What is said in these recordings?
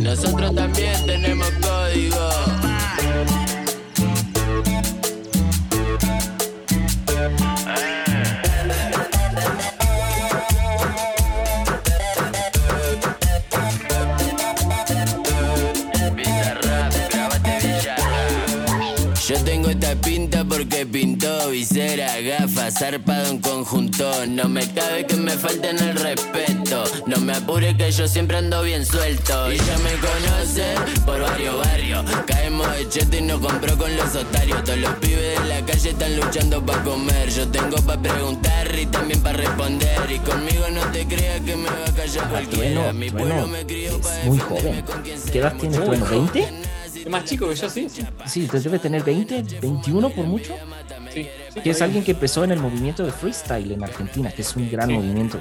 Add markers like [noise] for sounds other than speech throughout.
Nosotros también tenemos código. Yo tengo esta pinta porque pintó visera, gafas, zarpado en conjunto. No me cabe que me falten el respeto. No me apure que yo siempre ando bien suelto. Y ya me conoce por varios barrios. Caemos de cheto y nos compró con los otarios. Todos los pibes de la calle están luchando para comer. Yo tengo para preguntar y también para responder. Y conmigo no te creas que me va a callar cualquiera. Bueno, Mi bueno, pueblo me crió para muy defenderme joven. con quien ¿Qué edad tiene tú? ¿20? Es más chico que yo, sí. Sí, Sí, entonces debe tener 20, 21 por mucho. Sí, Que es alguien que empezó en el movimiento de freestyle en Argentina, que es un gran Sí. movimiento.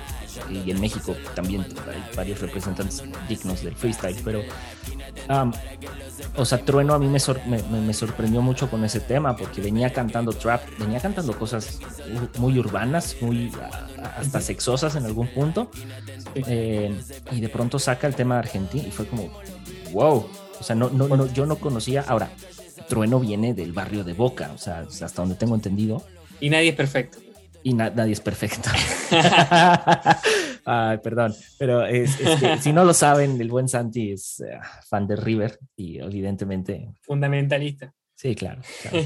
Y en México también hay varios representantes dignos del freestyle. Pero, am, o sea, Trueno a mí me, sor- me- sorprendió mucho con ese tema, porque venía cantando trap, venía cantando cosas muy urbanas, muy hasta sexosas en algún punto. Eh, y de pronto saca el tema de Argentina y fue como, wow. O sea, no, no, no, yo no conocía. Ahora, Trueno viene del barrio de Boca, o sea, hasta donde tengo entendido Y nadie es perfecto. y na- nadie es perfecto. [laughs] [laughs] Ay, perdón, pero es, es que, si no lo saben, el buen Santi es eh, fan de River y evidentemente, Fundamentalista. sí, claro. claro.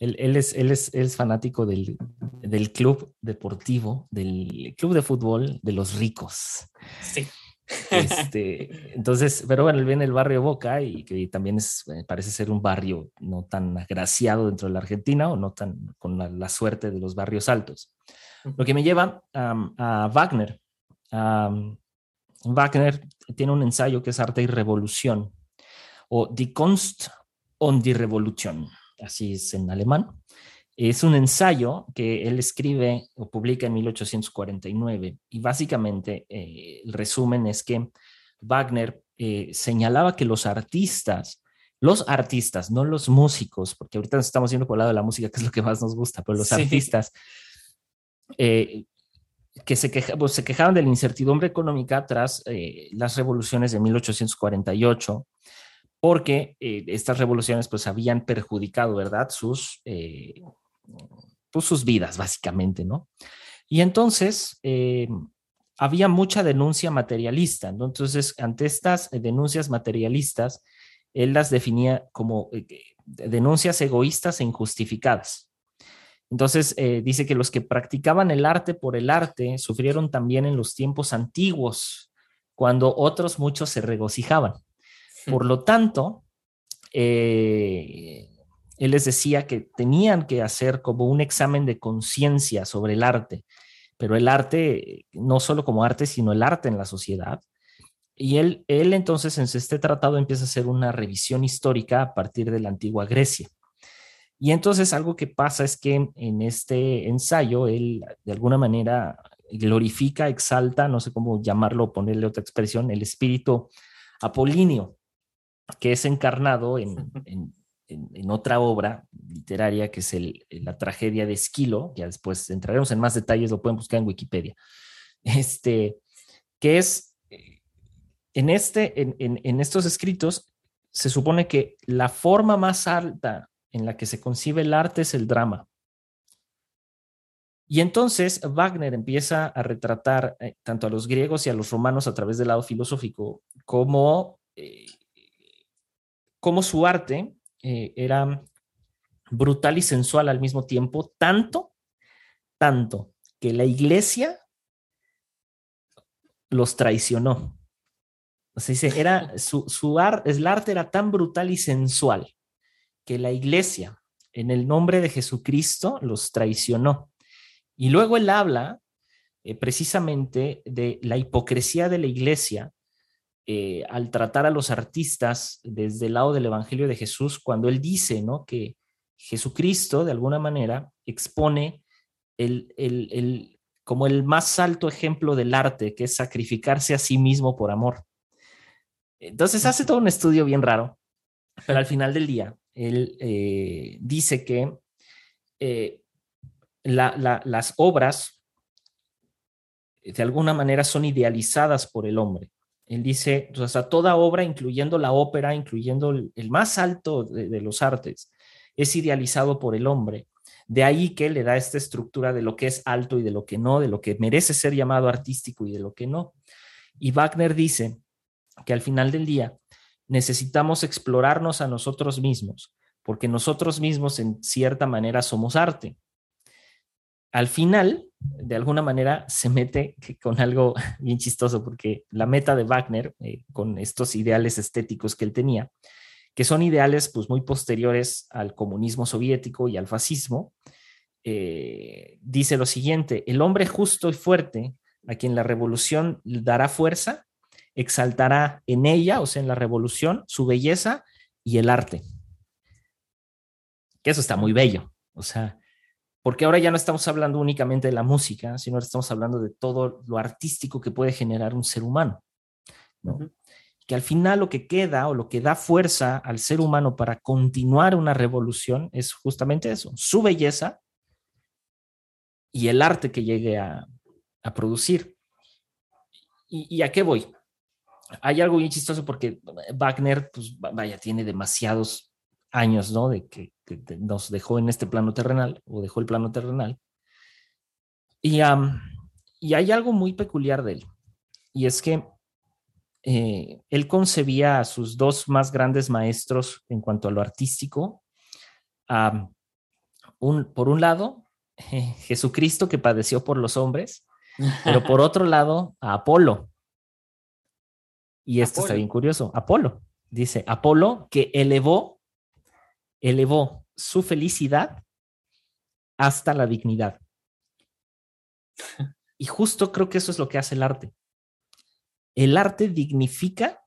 Él, él es, él, es, él es fanático del, del club deportivo, del club de fútbol de los ricos. Sí. Este, entonces, pero bueno, él viene del barrio Boca y que también es, eh, parece ser un barrio no tan agraciado dentro de la Argentina o no tan con la, la suerte de los barrios altos. Lo que me lleva am, a Wagner. Am, Wagner tiene un ensayo que es Arte y Revolución o Die Kunst und die Revolution, así es en alemán. Es un ensayo que él escribe o publica en 1849 y básicamente eh, el resumen es que Wagner eh, señalaba que los artistas, los artistas, no los músicos, porque ahorita nos estamos yendo por el lado de la música, que es lo que más nos gusta, pero los Sí. artistas eh, que se, queja, pues, se quejaban de la incertidumbre económica tras eh, las revoluciones de 1848, porque eh, estas revoluciones pues habían perjudicado, ¿verdad? Sus, eh, pues, sus vidas, básicamente, ¿no? Y entonces eh, había mucha denuncia materialista, ¿no? Entonces, ante estas denuncias materialistas, él las definía como eh, denuncias egoístas e injustificadas. Entonces, eh, dice que los que practicaban el arte por el arte sufrieron también en los tiempos antiguos, cuando otros muchos se regocijaban. Por lo tanto, eh, él les decía que tenían que hacer como un examen de conciencia sobre el arte, pero el arte, no solo como arte, sino el arte en la sociedad. Y él, él entonces en este tratado empieza a hacer una revisión histórica a partir de la antigua Grecia. Y entonces algo que pasa es que en este ensayo él de alguna manera glorifica, exalta, no sé cómo llamarlo, ponerle otra expresión, el espíritu apolíneo, que es encarnado en, en, en, otra obra literaria que es el, la tragedia de Esquilo, ya después entraremos en más detalles, lo pueden buscar en Wikipedia, este, que es, en, este, en, en estos escritos, se supone que la forma más alta en la que se concibe el arte es el drama. Y entonces Wagner empieza a retratar eh, tanto a los griegos y a los romanos a través del lado filosófico como, eh, como su arte eh, era brutal y sensual al mismo tiempo, tanto, tanto que la iglesia los traicionó. O sea, dice, era [laughs] su, su arte, el arte era tan brutal y sensual que la iglesia, en el nombre de Jesucristo, los traicionó. Y luego él habla eh, precisamente de la hipocresía de la iglesia eh, al tratar a los artistas desde el lado del Evangelio de Jesús, cuando él dice ¿no? que Jesucristo, de alguna manera, expone el, el, el, como el más alto ejemplo del arte, que es sacrificarse a sí mismo por amor. Entonces hace todo un estudio bien raro, pero al final del día, él eh, dice que eh, la, la, las obras de alguna manera son idealizadas por el hombre. Él dice, o sea, toda obra, incluyendo la ópera, incluyendo el, más alto de, de, los artes, es idealizado por el hombre. De ahí que le da esta estructura de lo que es alto y de lo que no, de lo que merece ser llamado artístico y de lo que no. Y Wagner dice que al final del día necesitamos explorarnos a nosotros mismos, porque nosotros mismos en cierta manera somos arte. Al final, de alguna manera, se mete con algo [laughs] bien chistoso, porque la meta de Wagner, eh, con estos ideales estéticos que él tenía, que son ideales pues muy posteriores al comunismo soviético y al fascismo, eh, dice lo siguiente, el hombre justo y fuerte, a quien la revolución dará fuerza, exaltará en ella, o sea, en la revolución, su belleza y el arte. Que eso está muy bello, o sea, porque ahora ya no estamos hablando únicamente de la música, sino estamos hablando de todo lo artístico que puede generar un ser humano. ¿no? Uh -huh que al final lo que queda o lo que da fuerza al ser humano para continuar una revolución es justamente eso, su belleza y el arte que llegue a, a producir. ¿Y, ¿Y, a qué voy? Hay algo bien chistoso porque Wagner, pues vaya, tiene demasiados años, ¿no? De que, que nos dejó en este plano terrenal o dejó el plano terrenal. Y, um, y hay algo muy peculiar de él. Y es que eh, él concebía a sus dos más grandes maestros en cuanto a lo artístico. Um, un, por un lado, eh, [laughs] Jesucristo que padeció por los hombres, pero por [laughs] otro lado, a Apolo. Y esto Apolo. está bien curioso. Apolo, dice, Apolo que elevó, elevó su felicidad hasta la dignidad. [laughs] Y justo creo que eso es lo que hace el arte el arte dignifica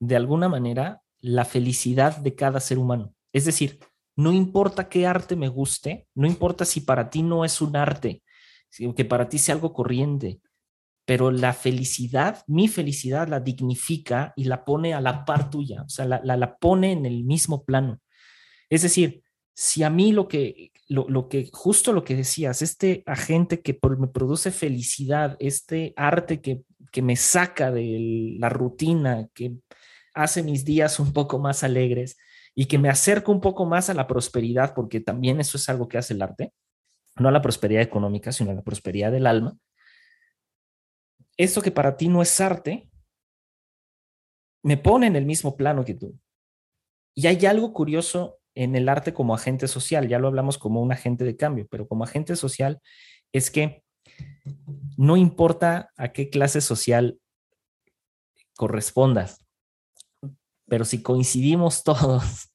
de alguna manera la felicidad de cada ser humano. Es decir, no importa qué arte me guste, no importa si para ti no es un arte, que para ti sea algo corriente, pero la felicidad, mi felicidad la dignifica y la pone a la par tuya, o sea, la, la, la pone en el mismo plano. Es decir, si a mí lo que, lo, lo, que, justo lo que decías, este agente que me produce felicidad, este arte que, que me saca de la rutina, que hace mis días un poco más alegres y que me acerca un poco más a la prosperidad, porque también eso es algo que hace el arte, no a la prosperidad económica, sino a la prosperidad del alma. Eso que para ti no es arte, me pone en el mismo plano que tú. Y hay algo curioso en el arte como agente social, ya lo hablamos como un agente de cambio, pero como agente social es que no importa a qué clase social correspondas, pero si coincidimos [laughs] todos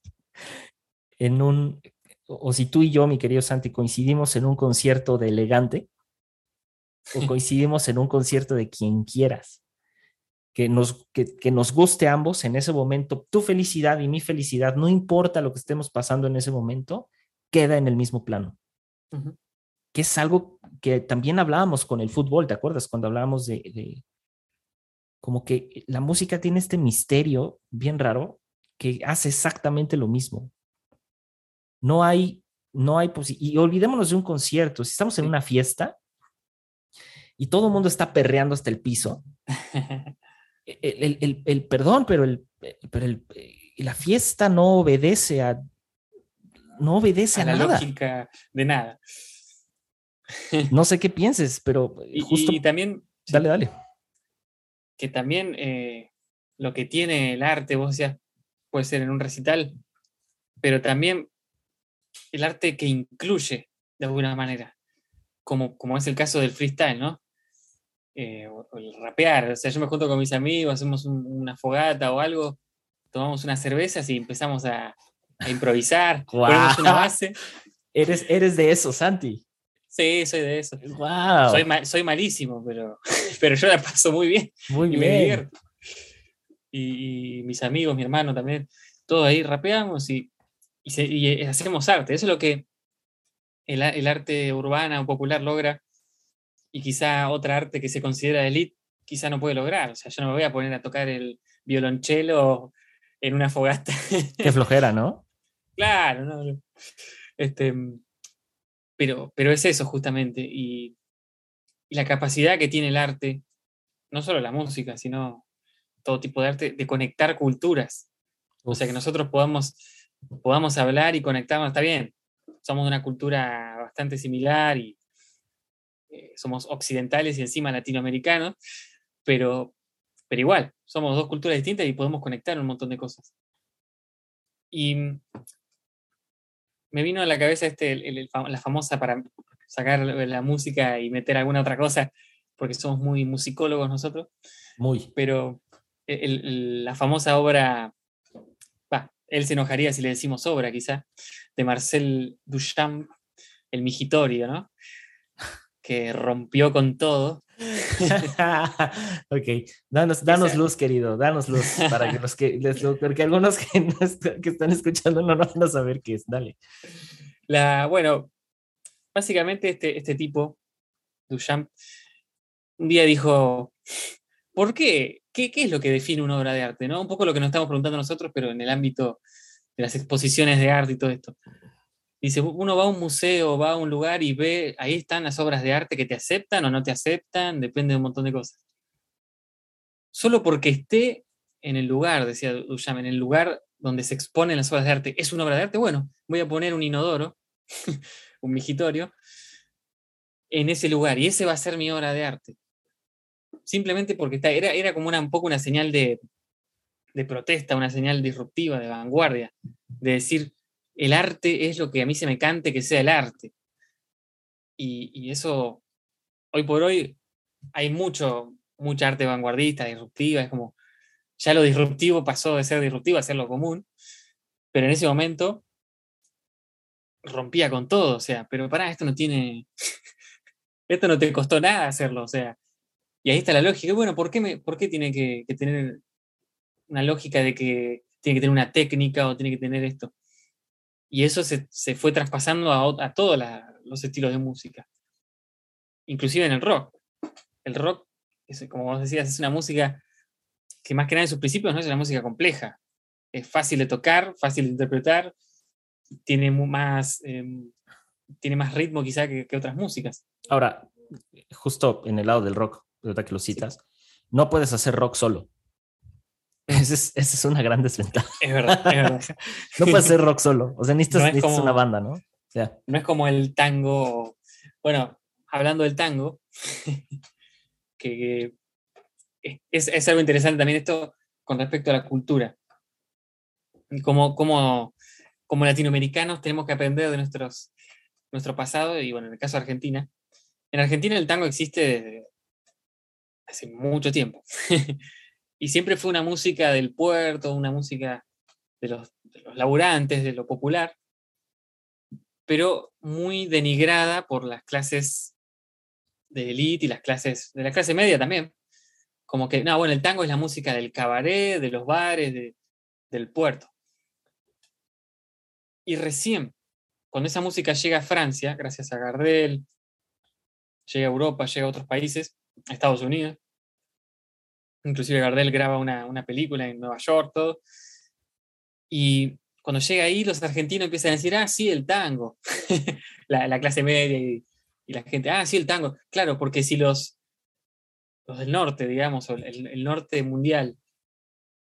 en un, o si tú y yo, mi querido Santi, coincidimos en un concierto de elegante, o [laughs] coincidimos en un concierto de quien quieras, que nos, que, que, nos guste a ambos en ese momento, tu felicidad y mi felicidad, no importa lo que estemos pasando en ese momento, queda en el mismo plano. Uh -huh. Que es algo que también hablábamos con el fútbol, ¿te acuerdas? Cuando hablábamos de, de, como que la música tiene este misterio bien raro que hace exactamente lo mismo. No hay, no hay, y olvidémonos de un concierto, si estamos en una fiesta y todo el mundo está perreando hasta el piso, [laughs] el, el, el, perdón, pero, el, pero el, la fiesta no obedece a no obedece a, a la nada. lógica de nada. No sé qué pienses, pero justo. Y, y también. Dale, dale. Que también eh, lo que tiene el arte, vos decías, puede ser en un recital, pero también el arte que incluye de alguna manera, como, como es el caso del freestyle, ¿no? Eh, o, o el rapear. O sea, yo me junto con mis amigos, hacemos un, una fogata o algo, tomamos unas cervezas y empezamos a, a improvisar, [laughs] wow. ponemos una base. Eres, eres de eso, Santi. Sí, soy de eso. Wow. Soy, ma soy malísimo, pero, [laughs] pero yo la paso muy bien. Muy y bien. Me divierto. Y, y, mis amigos, mi hermano también, todos ahí rapeamos y, y, se, y, hacemos arte. Eso es lo que el, el arte urbana o popular logra y quizá otra arte que se considera de elite quizá no puede lograr. O sea, yo no me voy a poner a tocar el violonchelo en una fogata. [laughs] Qué flojera, ¿no? claro, no. Este, pero, pero es eso justamente. Y, y, la capacidad que tiene el arte, no solo la música, sino todo tipo de arte, de conectar culturas. O sea, que nosotros podamos, podamos hablar y conectarnos, está bien, somos de una cultura bastante similar y eh, somos occidentales y encima latinoamericanos, pero, pero igual, somos dos culturas distintas y podemos conectar un montón de cosas. Y me vino a la cabeza este, la famosa para sacar la música y meter alguna otra cosa, porque somos muy musicólogos nosotros. Muy. Pero la famosa obra, él se enojaría si le decimos obra, quizá, de Marcel Duchamp, El Migitorio, ¿no? Que rompió con todo. [laughs] [laughs] ok, danos, danos luz, querido, danos luz, para que los que, [laughs] porque algunos que, que están escuchando no, no van a saber qué es, dale. La, bueno, básicamente este, este tipo, Duchamp, un día dijo, ¿por qué? qué? es lo que define una obra de arte? ¿no? Un poco lo que nos estamos preguntando nosotros, pero en el ámbito de las exposiciones de arte y todo esto. Dice, uno va a un museo, va a un lugar y ve, ahí están las obras de arte que te aceptan o no te aceptan, depende de un montón de cosas. Solo porque esté en el lugar, decía Duchamp, en el lugar donde se exponen las obras de arte, es una obra de arte, bueno, voy a poner un inodoro [laughs] un migitorio, en ese lugar. Y ese va a ser mi obra de arte. Simplemente porque está, era, era como una, un poco una señal de, de protesta, una señal disruptiva, de vanguardia, de decir, el arte es lo que a mí se me cante que sea el arte. Y, eso, hoy por hoy, hay mucho, mucha arte vanguardista, disruptiva, es como, ya lo disruptivo pasó de ser disruptivo a ser lo común, pero en ese momento rompía con todo, o sea, pero pará, esto no tiene, [laughs] esto no te costó nada hacerlo, o sea, y ahí está la lógica, bueno, ¿por qué, me, por qué tiene que, tener una lógica de que tiene que tener una técnica o tiene que tener esto? Y eso se, fue traspasando a, a todos los estilos de música, inclusive en el rock. El rock, es, como vos decías, es una música que más que nada en sus principios no es una música compleja, es fácil de tocar, fácil de interpretar, tiene más, em, tiene más ritmo quizá que, otras músicas. Ahora, justo en el lado del rock, de verdad que lo citas, no puedes hacer rock solo. Esa es, es, una gran desventaja. Es verdad, es verdad. [laughs] no puedes hacer rock solo. O sea, necesitas, no una banda, ¿no? O sea. No es como el tango. Bueno, hablando del tango, [laughs] que, es, es, algo interesante también esto con respecto a la cultura. Como, como como latinoamericanos tenemos que aprender de nuestros, nuestro pasado y bueno, en el caso de Argentina. En Argentina el tango existe desde hace mucho tiempo. [laughs] y siempre fue una música del puerto, una música de los, laburantes, de lo popular, pero muy denigrada por las clases de élite y las clases de la clase media también. Como que, no, bueno, el tango es la música del cabaret, de los bares, del puerto. Y recién, cuando esa música llega a Francia, gracias a Gardel, llega a Europa, llega a otros países, a Estados Unidos, inclusive Gardel graba una, película en Nueva York, todo, y cuando llega ahí, los argentinos empiezan a decir, ah, sí, el tango, [laughs] la, clase media y, la gente, ah, sí, el tango, claro, porque si los, los del norte, digamos, o el norte mundial,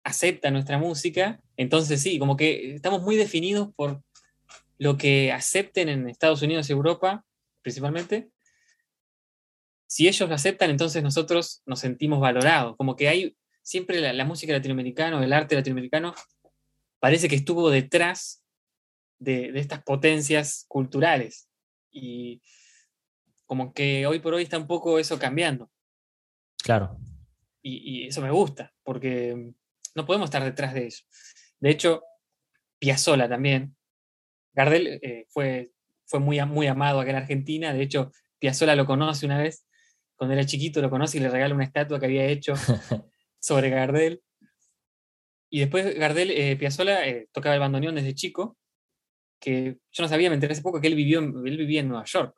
acepta nuestra música, entonces sí, como que estamos muy definidos por lo que acepten en Estados Unidos y Europa, principalmente. Si ellos lo aceptan, entonces nosotros nos sentimos valorados, como que hay siempre la, música latinoamericana, el arte latinoamericano, parece que estuvo detrás de, estas potencias culturales. Y como que hoy por hoy está un poco eso cambiando. Claro. Y, y, eso me gusta, porque no podemos estar detrás de eso. De hecho, Piazzola también. Gardel eh, fue, fue muy, muy amado acá en Argentina. De hecho, Piazzola lo conoce una vez. Cuando era chiquito lo conoce y le regala una estatua que había hecho [laughs] sobre Gardel. Y después Gardel, eh, Piazzola eh, tocaba el bandoneón desde chico, que yo no sabía, me enteré hace poco que él, vivió, él vivía en Nueva York,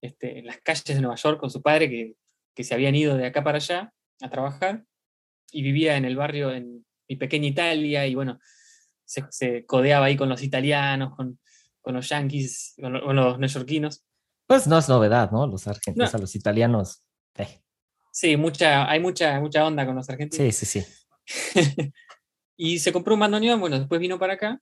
este, en las calles de Nueva York con su padre, que, que se habían ido de acá para allá a trabajar y vivía en el barrio, en mi pequeña Italia, y bueno, se, codeaba ahí con los italianos, con, los yanquis, con, los neoyorquinos. Pues no es novedad, ¿no? Los argentinos a los italianos. Eh. Sí, mucha, hay mucha, mucha onda con los argentinos. Sí, sí, sí. [laughs] y se compró un bandoneón, bueno, después vino para acá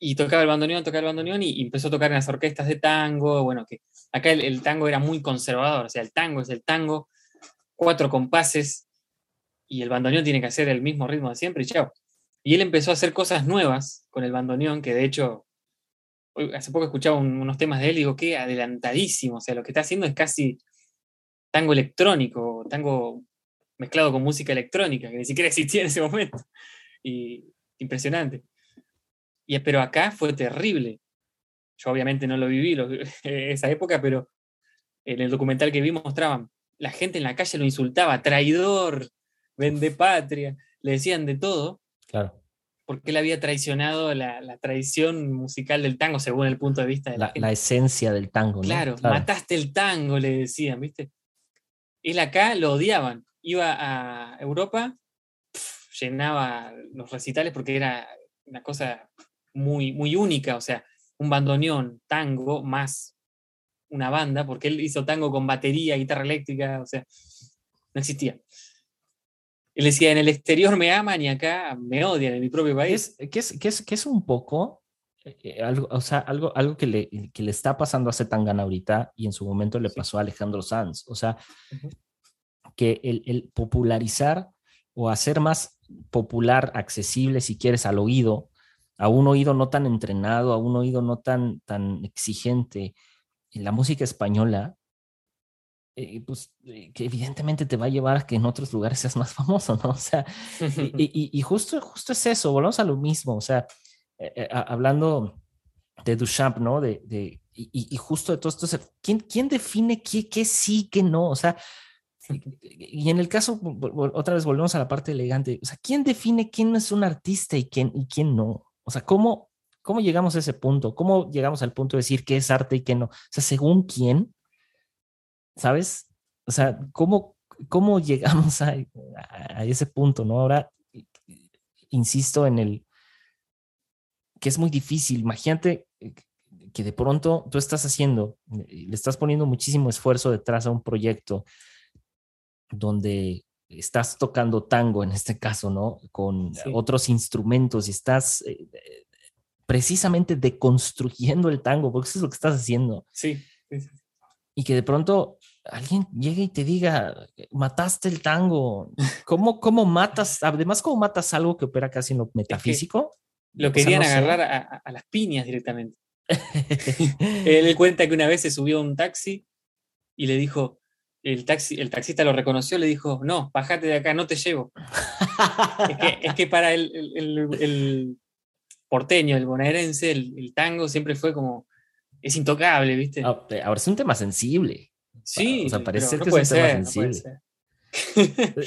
y tocaba el bandoneón, tocaba el bandoneón y, empezó a tocar en las orquestas de tango, bueno, que acá el, tango era muy conservador, o sea, el tango es el tango, cuatro compases y el bandoneón tiene que hacer el mismo ritmo de siempre y chao. Y él empezó a hacer cosas nuevas con el bandoneón, que de hecho, hace poco escuchaba unos temas de él y digo, qué adelantadísimo, o sea, lo que está haciendo es casi tango electrónico, tango mezclado con música electrónica, que ni siquiera [laughs] existía en ese momento. Y impresionante. Y, pero acá fue terrible. Yo obviamente no lo viví [laughs] esa época, pero en el documental que vi mostraban, la gente en la calle lo insultaba, traidor, vende patria, le decían de todo. Claro. Porque él había traicionado la, tradición musical del tango, según el punto de vista de la, la, esencia del tango. claro, mataste el tango, le decían, ¿viste? Él acá lo odiaban. Iba a Europa, llenaba los recitales porque era una cosa muy, muy única, o sea, un bandoneón, tango, más una banda, porque él hizo tango con batería, guitarra eléctrica, o sea, no existía. Él decía, en el exterior me aman y acá me odian en mi propio país. Que es, que es, que es un poco, eh, algo, o sea, algo, algo que, le, que le está pasando a Zetangana ahorita y en su momento le pasó a Alejandro Sanz. O sea, que el, el, popularizar o hacer más popular, accesible, si quieres, al oído, a un oído no tan entrenado, a un oído no tan, tan exigente, en la música española, eh, pues eh, que evidentemente te va a llevar a que en otros lugares seas más [laughs] famoso, ¿no? O sea, [laughs] y, justo, justo es eso, volvemos a lo mismo, o sea, eh, hablando de Duchamp, ¿no? De, de y, justo de todo esto, ¿quién, ¿quién define qué, qué sí, qué no? O sea, y [laughs] en el caso, otra vez volvemos a la parte elegante, o sea, ¿quién define quién es un artista y quién, y quién no? O sea, ¿cómo, ¿cómo llegamos a ese punto? ¿Cómo llegamos al punto de decir qué es arte y qué no? O sea, según quién, ¿sabes? O sea, ¿cómo, cómo [laughs] llegamos a, ese punto, no? Ahora, insisto en el que es muy difícil. Imagínate que de pronto tú estás haciendo, le estás poniendo muchísimo esfuerzo detrás a un proyecto donde estás tocando tango en este caso, ¿no? Con otros instrumentos y estás eh, precisamente deconstruyendo el tango, porque eso es lo que estás haciendo. Sí. Y que de pronto alguien llegue y te diga, mataste el tango. ¿Cómo, cómo matas? Además, ¿cómo matas algo que opera casi en lo metafísico? lo querían agarrar a, las piñas directamente. [laughs] Él cuenta que una vez se subió a un taxi y le dijo, el, taxi, el taxista lo reconoció, le dijo, no, bájate de acá, no te llevo. es, que, para el, porteño, el bonaerense, el, tango siempre fue como, es intocable, ¿viste? Ah, ahora es un tema sensible. Sí, o sea, parece que es un tema sensible.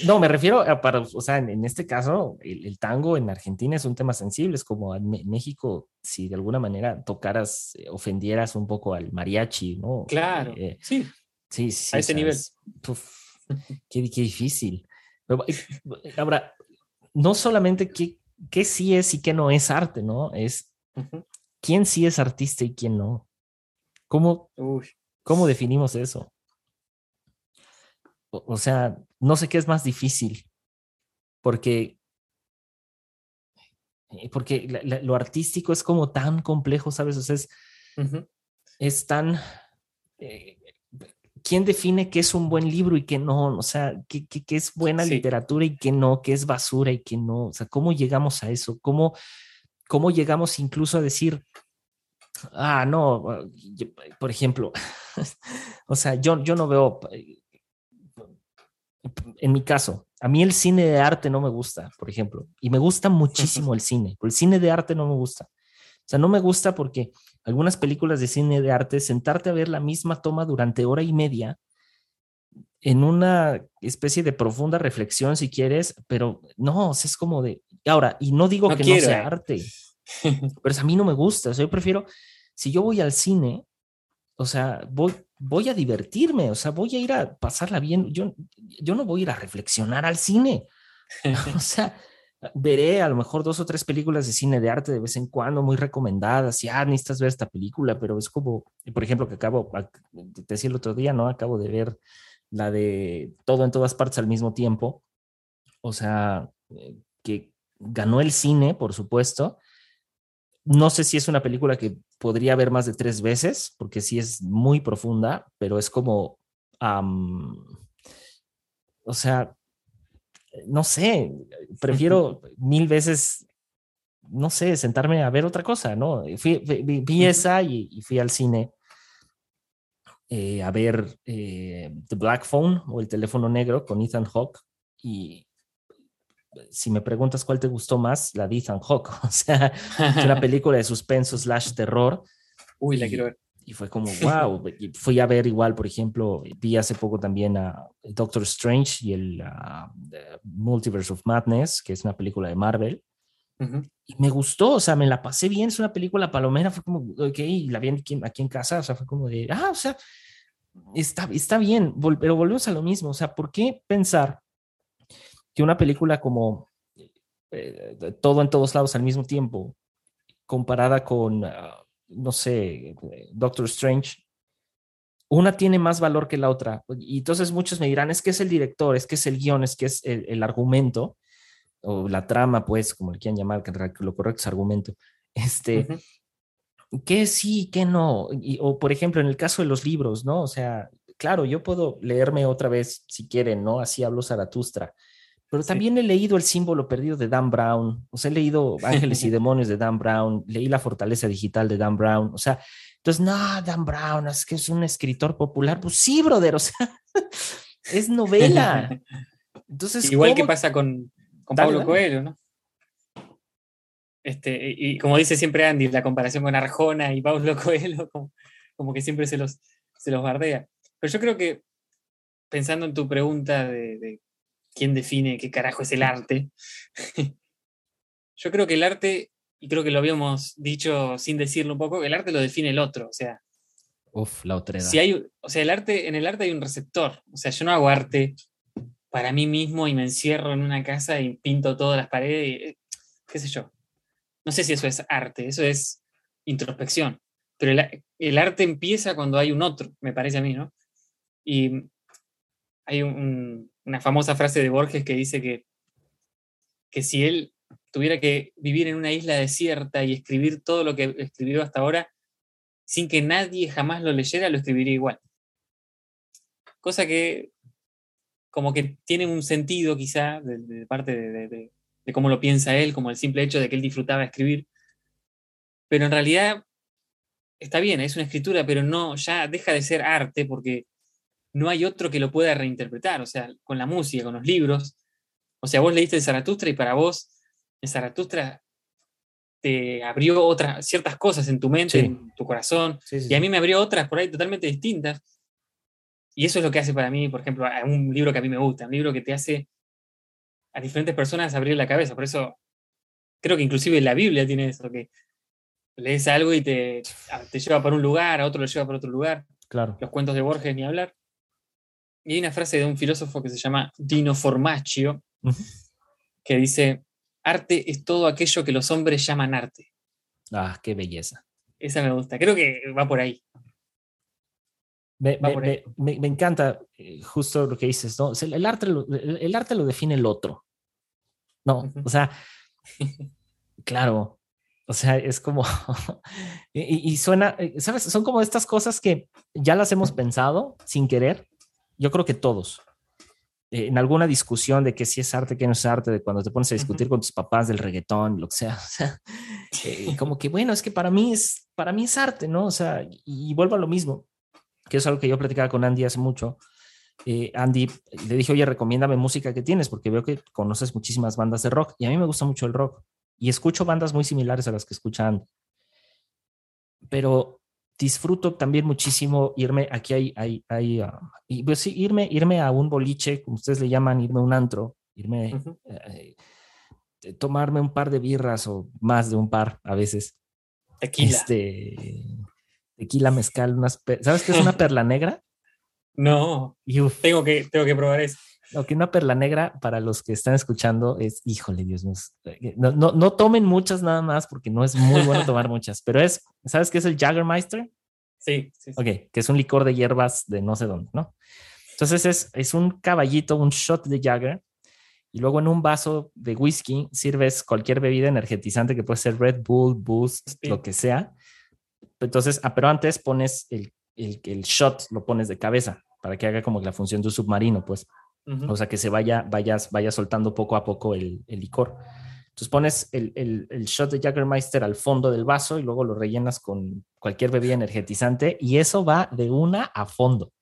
No, me refiero a para, o sea, en, este caso, el, tango en Argentina es un tema sensible, es como en México, si de alguna manera tocaras, eh, ofendieras un poco al mariachi, ¿no? Claro, eh, sí. Sí, sí. A ese nivel. qué, difícil. ahora, no solamente qué, qué, sí es y qué no es arte, ¿no? Es quién sí es artista y quién no. ¿Cómo, ¿cómo definimos eso? O, sea, no sé qué es más difícil, porque, eh, porque lo artístico es como tan complejo, ¿sabes? O sea, es, es tan... Eh, ¿quién define qué es un buen libro y qué no? O sea, ¿qué, qué, es buena literatura y qué no? ¿Qué es basura y qué no? O sea, ¿cómo llegamos a eso? ¿Cómo, cómo llegamos incluso a decir, ah, no, por ejemplo, [laughs] o sea, yo, yo no veo, en mi caso, a mí el cine de arte no me gusta, por ejemplo, y me gusta muchísimo el cine, pero el cine de arte no me gusta. O sea, no me gusta porque algunas películas de cine de arte, sentarte a ver la misma toma durante hora y media en una especie de profunda reflexión, si quieres, pero no, es como de, ahora, y no digo que no sea arte, [laughs] pero a mí no me gusta, o sea, yo prefiero, si yo voy al cine, o sea, voy, voy a divertirme, o sea, voy a ir a pasarla bien, yo, yo no voy a ir a reflexionar al cine, [laughs] o sea, veré a lo mejor dos o tres películas de cine de arte de vez en cuando, muy recomendadas, y ah, necesitas ver esta película, pero es como, por ejemplo, que acabo, te decía el otro día, ¿no? Acabo de ver la de Todo en todas partes al mismo tiempo, o sea, eh, que ganó el cine, por supuesto. No sé si es una película que podría ver más de tres veces, porque sí es muy profunda, pero es como, o sea, no sé, prefiero [laughs] mil veces, no sé, sentarme a ver otra cosa, ¿no? Fui, vi, esa y, fui al cine eh, a ver eh, The Black Phone o El teléfono negro con Ethan Hawke y si me preguntas cuál te gustó más, la de Ethan Hawke, [laughs] o sea, es una [laughs] película de suspenso slash terror. Uy, la quiero ver. Y fue como, [laughs] wow, fui a ver igual, por ejemplo, vi hace poco también a Doctor Strange y el Multiverse of Madness, que es una película de Marvel. Y me gustó, o sea, me la pasé bien, es una película palomera, fue como, ok, la vi aquí, aquí en casa, o sea, fue como de, ah, o sea, está, está bien, pero volvemos a lo mismo, o sea, ¿por qué pensar que una película como eh, Todo en todos lados al mismo tiempo, comparada con... Ah, no sé, Doctor Strange, una tiene más valor que la otra. Y entonces muchos me dirán, es que es el director, es que es el guion, es que es el, argumento, o la trama, pues, como le quieran llamar, que lo correcto es argumento. Este, que sí, que no. o por ejemplo, en el caso de los libros, ¿no? O sea, claro, yo puedo leerme otra vez, si quieren, ¿no? Así hablo Zaratustra pero también he leído El símbolo perdido de Dan Brown, o sea, he leído [laughs] Ángeles y Demonios de Dan Brown, leí La fortaleza digital de Dan Brown, o sea, entonces, no, Dan Brown, es que es un escritor popular, pues sí, brother, o sea, [laughs] es novela. Entonces, Igual que pasa con, con Pablo Coelho, ¿no? Este, y como dice siempre Andy, la comparación con Arjona y Pablo [laughs] Coelho, como, que siempre se los, se los bardea. Pero yo creo que, pensando en tu pregunta de quién define qué carajo es el arte. Yo creo que el arte, y creo que lo habíamos dicho sin decirlo un poco, el arte lo define el otro, o sea. Uf, la otra Si hay, o sea, el arte, en el arte hay un receptor, o sea, yo no hago arte para mí mismo y me encierro en una casa y pinto todas las paredes, y, eh, qué sé yo. No sé si eso es arte, eso es introspección, pero el, el arte empieza cuando hay un otro, me parece a mí, ¿no? Y hay un, una famosa frase de Borges que dice que, que si él tuviera que vivir en una isla desierta y escribir todo lo que escribió hasta ahora, sin que nadie jamás lo leyera, lo escribiría igual. Cosa que como que tiene un sentido quizá de, parte de, de, cómo lo piensa él, como el simple hecho de que él disfrutaba escribir. Pero en realidad está bien, es una escritura, pero no, ya deja de ser arte porque no hay otro que lo pueda reinterpretar, o sea, con la música, con los libros. O sea, vos leíste el Zaratustra y para vos el Zaratustra te abrió otras, ciertas cosas en tu mente, en tu corazón, y a mí me abrió otras por ahí totalmente distintas. Y eso es lo que hace para mí, por ejemplo, un libro que a mí me gusta, un libro que te hace a diferentes personas abrir la cabeza. Por eso creo que inclusive la Biblia tiene eso, que lees algo y te, te lleva por un lugar, a otro lo lleva por otro lugar. Claro. Los cuentos de Borges, ni hablar. Y hay una frase de un filósofo que se llama Dino Formaccio, que dice, arte es todo aquello que los hombres llaman arte. Ah, qué belleza. Esa me gusta, creo que va por ahí. Me, encanta eh, justo lo que dices, ¿no? el, arte lo, el, arte lo define el otro. No, o sea, [laughs] claro, o sea, es como, [laughs] y, y, suena, eh, ¿sabes? Son como estas cosas que ya las hemos pensado sin querer, yo creo que todos, eh, en alguna discusión de que si es arte, que no es arte, de cuando te pones a discutir con tus papás del reggaetón, lo que sea, [laughs] o sea eh, como que bueno, es que para mí es, para mí es arte, ¿no? O sea, y, vuelvo a lo mismo, que es algo que yo platicaba con Andy hace mucho. Eh, Andy le dije, oye, recomiéndame música que tienes, porque veo que conoces muchísimas bandas de rock y a mí me gusta mucho el rock y escucho bandas muy similares a las que escuchan. Pero disfruto también muchísimo irme, aquí hay, hay, hay ah, y pues sí, irme, irme a un boliche, como ustedes le llaman, irme a un antro, irme, eh, tomarme un par de birras o más de un par a veces. Tequila. Este, tequila, mezcal, unas, ¿sabes qué es una [laughs] perla negra? No, tengo que, tengo que probar eso. Lo que una perla negra para los que están escuchando es, híjole, Dios mío, eh, no, no, no, tomen muchas nada más porque no es muy bueno [laughs] tomar muchas, pero es, ¿sabes qué es el Jaggermeister? Sí, sí, Ok, que es un licor de hierbas de no sé dónde, ¿no? Entonces es, es un caballito, un shot de Jagger, y luego en un vaso de whisky sirves cualquier bebida energetizante que puede ser Red Bull, Boost, Sí. lo que sea. Entonces, ah, pero antes pones el, el, el shot, lo pones de cabeza para que haga como la función de un submarino, pues. Ujú. O sea, que se vaya, vayas, vaya soltando poco a poco el, el licor. Entonces pones el, el, el shot de Jaggermeister al fondo del vaso y luego lo rellenas con cualquier bebida energetizante y eso va de una a fondo.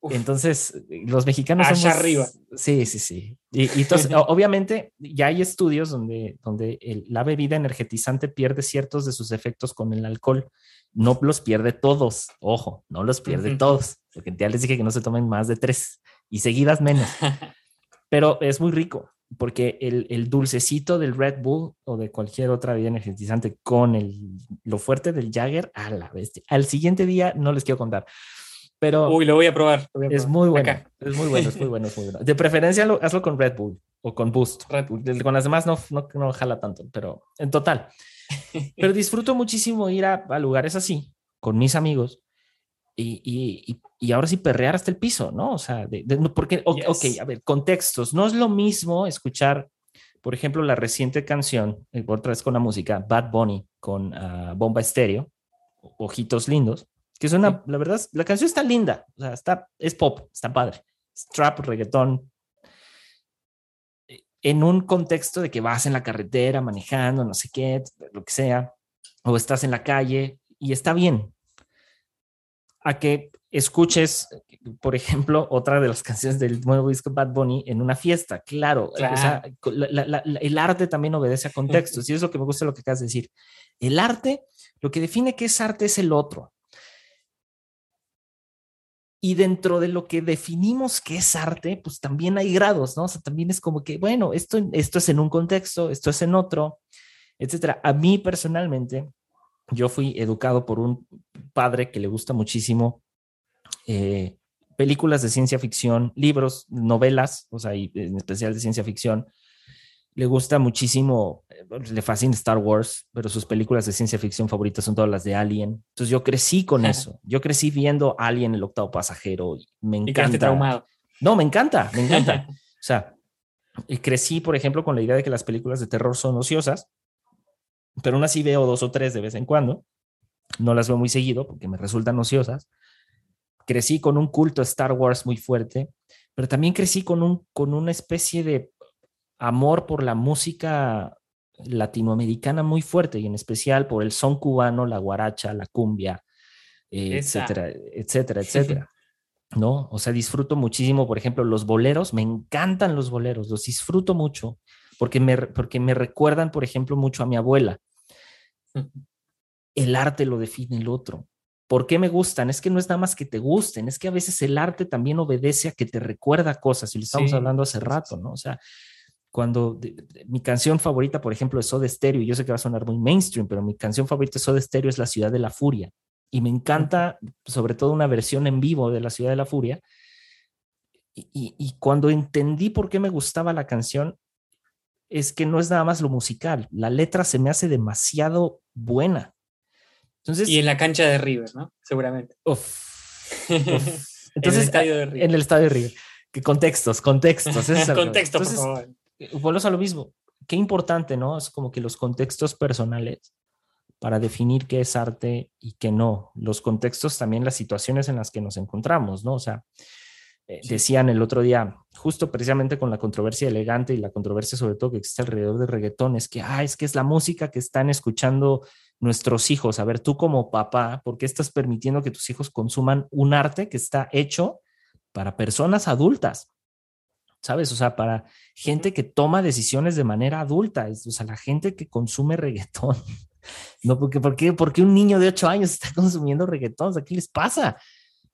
Uf. Entonces, los mexicanos Allá somos- arriba. Sí, sí, sí. Y, y entonces, [laughs] obviamente, ya hay estudios donde, donde el- la bebida energetizante pierde ciertos de sus efectos con el alcohol. No los pierde todos, ojo, no los pierde todos, porque ya les dije que no se tomen más de tres y seguidas menos [laughs] pero es muy rico porque el, el dulcecito del Red Bull o de cualquier otra bebida energizante con el, lo fuerte del Jagger, a la bestia. Al siguiente día no les quiero contar, pero Uy, lo voy a probar. voy a es probar. muy bueno, es muy bueno, es muy bueno, es muy bueno. De preferencia lo- hazlo con Red Bull o con Boost. Red Bull. Con las demás no, no, no jala tanto, pero en total. [laughs] Pero disfruto muchísimo ir a, a lugares así con mis amigos y, y, y, ahora sí perrear hasta el piso, ¿no? O sea, de, de- porque, ok, Yes. ok, a ver, contextos. No es lo mismo escuchar, por ejemplo, la reciente canción, eh, otra vez con la música, Bad Bunny con ah, Bomba Estéreo, Ojitos Lindos, que es una, la verdad, la canción está linda, o sea, está, es pop, está padre, es trap, reggaetón, eh, en un contexto de que vas en la carretera manejando, no sé qué, lo que sea, o estás en la calle y está bien. A que escuches, por ejemplo, otra de las [laughs] canciones del nuevo disco Bad Bunny en una fiesta, claro. Claro. O sea, la- la- la- el arte también obedece a contextos y es lo que me gusta lo que acabas de decir. El arte, lo que define qué es arte es el otro. Y dentro de lo que definimos que es arte, pues también hay grados, ¿no? O sea, también es como que, bueno, esto, esto es en un contexto, esto es en otro, etcétera. A mí personalmente, yo fui educado por un padre que le gusta muchísimo eh, películas de ciencia ficción, libros, novelas, o sea, y en especial de ciencia ficción. Le gusta muchísimo, eh, le fascina Star Wars, pero sus películas de ciencia ficción favoritas son todas las de Alien. Entonces yo crecí con eso. Yo crecí viendo Alien, el octavo pasajero. Y me Y encanta. traumado. No, me encanta, me encanta. [laughs] o sea, y crecí, por ejemplo, con la idea de que las películas de terror son ociosas, pero aún así veo dos o tres de vez en cuando. No las veo muy seguido porque me resultan ociosas. Crecí con un culto a Star Wars muy fuerte, pero también crecí con, un, con una especie de amor por la música latinoamericana muy fuerte y en especial por el son cubano, la guaracha, la cumbia, eh, etcétera, etcétera, [laughs] etcétera. ¿no? O sea, disfruto muchísimo, por ejemplo, los boleros, me encantan los boleros, los disfruto mucho porque me, porque me recuerdan, por ejemplo, mucho a mi abuela. El arte lo define el otro. ¿Por qué me gustan? Es que no es nada más que te gusten, es que a veces el arte también obedece a que te recuerda cosas, y lo estamos Sí, hablando hace rato, ¿no? O sea, cuando de- de- mi canción favorita, por ejemplo, es Soda Stereo, y yo sé que va a sonar muy mainstream, pero mi canción favorita de Soda Stereo es La Ciudad de la Furia, y me encanta sobre todo una versión en vivo de La Ciudad de la Furia, y, y- y cuando entendí por qué me gustaba la canción, es que no es nada más lo musical, la letra se me hace demasiado buena. Entonces, Y en la cancha de River, ¿no? Seguramente. uf, [laughs] uf. en el Entonces, estadio de River. en el estadio de River. Que contextos, contextos. es [laughs] Contexto, Entonces, por favor. vuelves a lo mismo. Qué importante, ¿no? Es como que los contextos personales para definir qué es arte y qué no. Los contextos también, las situaciones en las que nos encontramos, ¿no? O sea, eh, Sí. decían el otro día, justo precisamente con la controversia elegante y la controversia sobre todo que existe alrededor de reggaetón, es que, ah, es que es la música que están escuchando nuestros hijos. A ver, tú como papá, ¿por qué estás permitiendo que tus hijos consuman un arte que está hecho para personas adultas? ¿Sabes? O sea, para gente que toma decisiones de manera adulta, es- o sea, la gente que consume [laughs] reggaetón. No, porque, ¿por qué, por qué un niño de 8 años está [laughs] consumiendo reggaetón? O sea, ¿qué les pasa?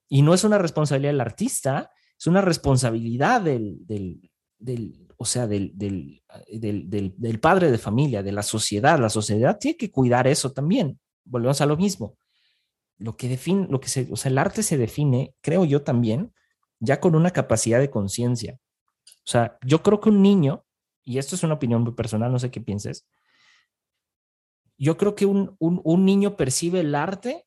Y no es una responsabilidad del artista, es una responsabilidad del, del, del o sea, del, del, del, del padre de familia, de la sociedad. La sociedad tiene que cuidar eso también. Volvemos a lo mismo. Lo que define, lo que se, o sea, el arte se define, creo yo también, ya con una capacidad de conciencia. O sea, yo creo que un niño, y esto es una opinión muy personal, no sé qué pienses, yo creo que un, un, un niño percibe el arte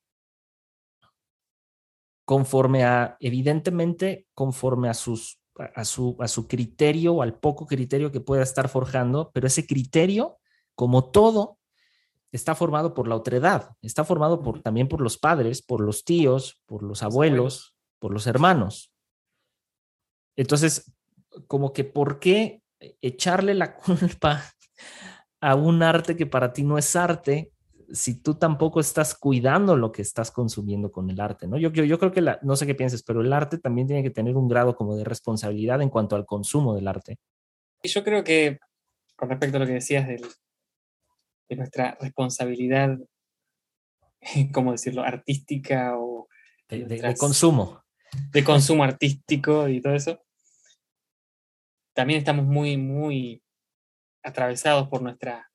conforme a, evidentemente, conforme a sus a su, a su criterio o al poco criterio que pueda estar forjando, pero ese criterio, como todo, está formado por la otredad, está formado por, también por los padres, por los tíos, por los abuelos, por los hermanos. Entonces, como que, ¿por qué echarle la culpa a un arte que para ti no es arte si tú tampoco estás cuidando lo que estás consumiendo con el arte, ¿no? Yo, yo, yo creo que, la, no sé qué pienses, pero el arte también tiene que tener un grado como de responsabilidad en cuanto al consumo del arte. Y yo creo que, con respecto a lo que decías del, de nuestra responsabilidad, [laughs] ¿cómo decirlo?, artística o... De, de, consumo. De consumo artístico y todo eso. También estamos muy, muy atravesados por nuestra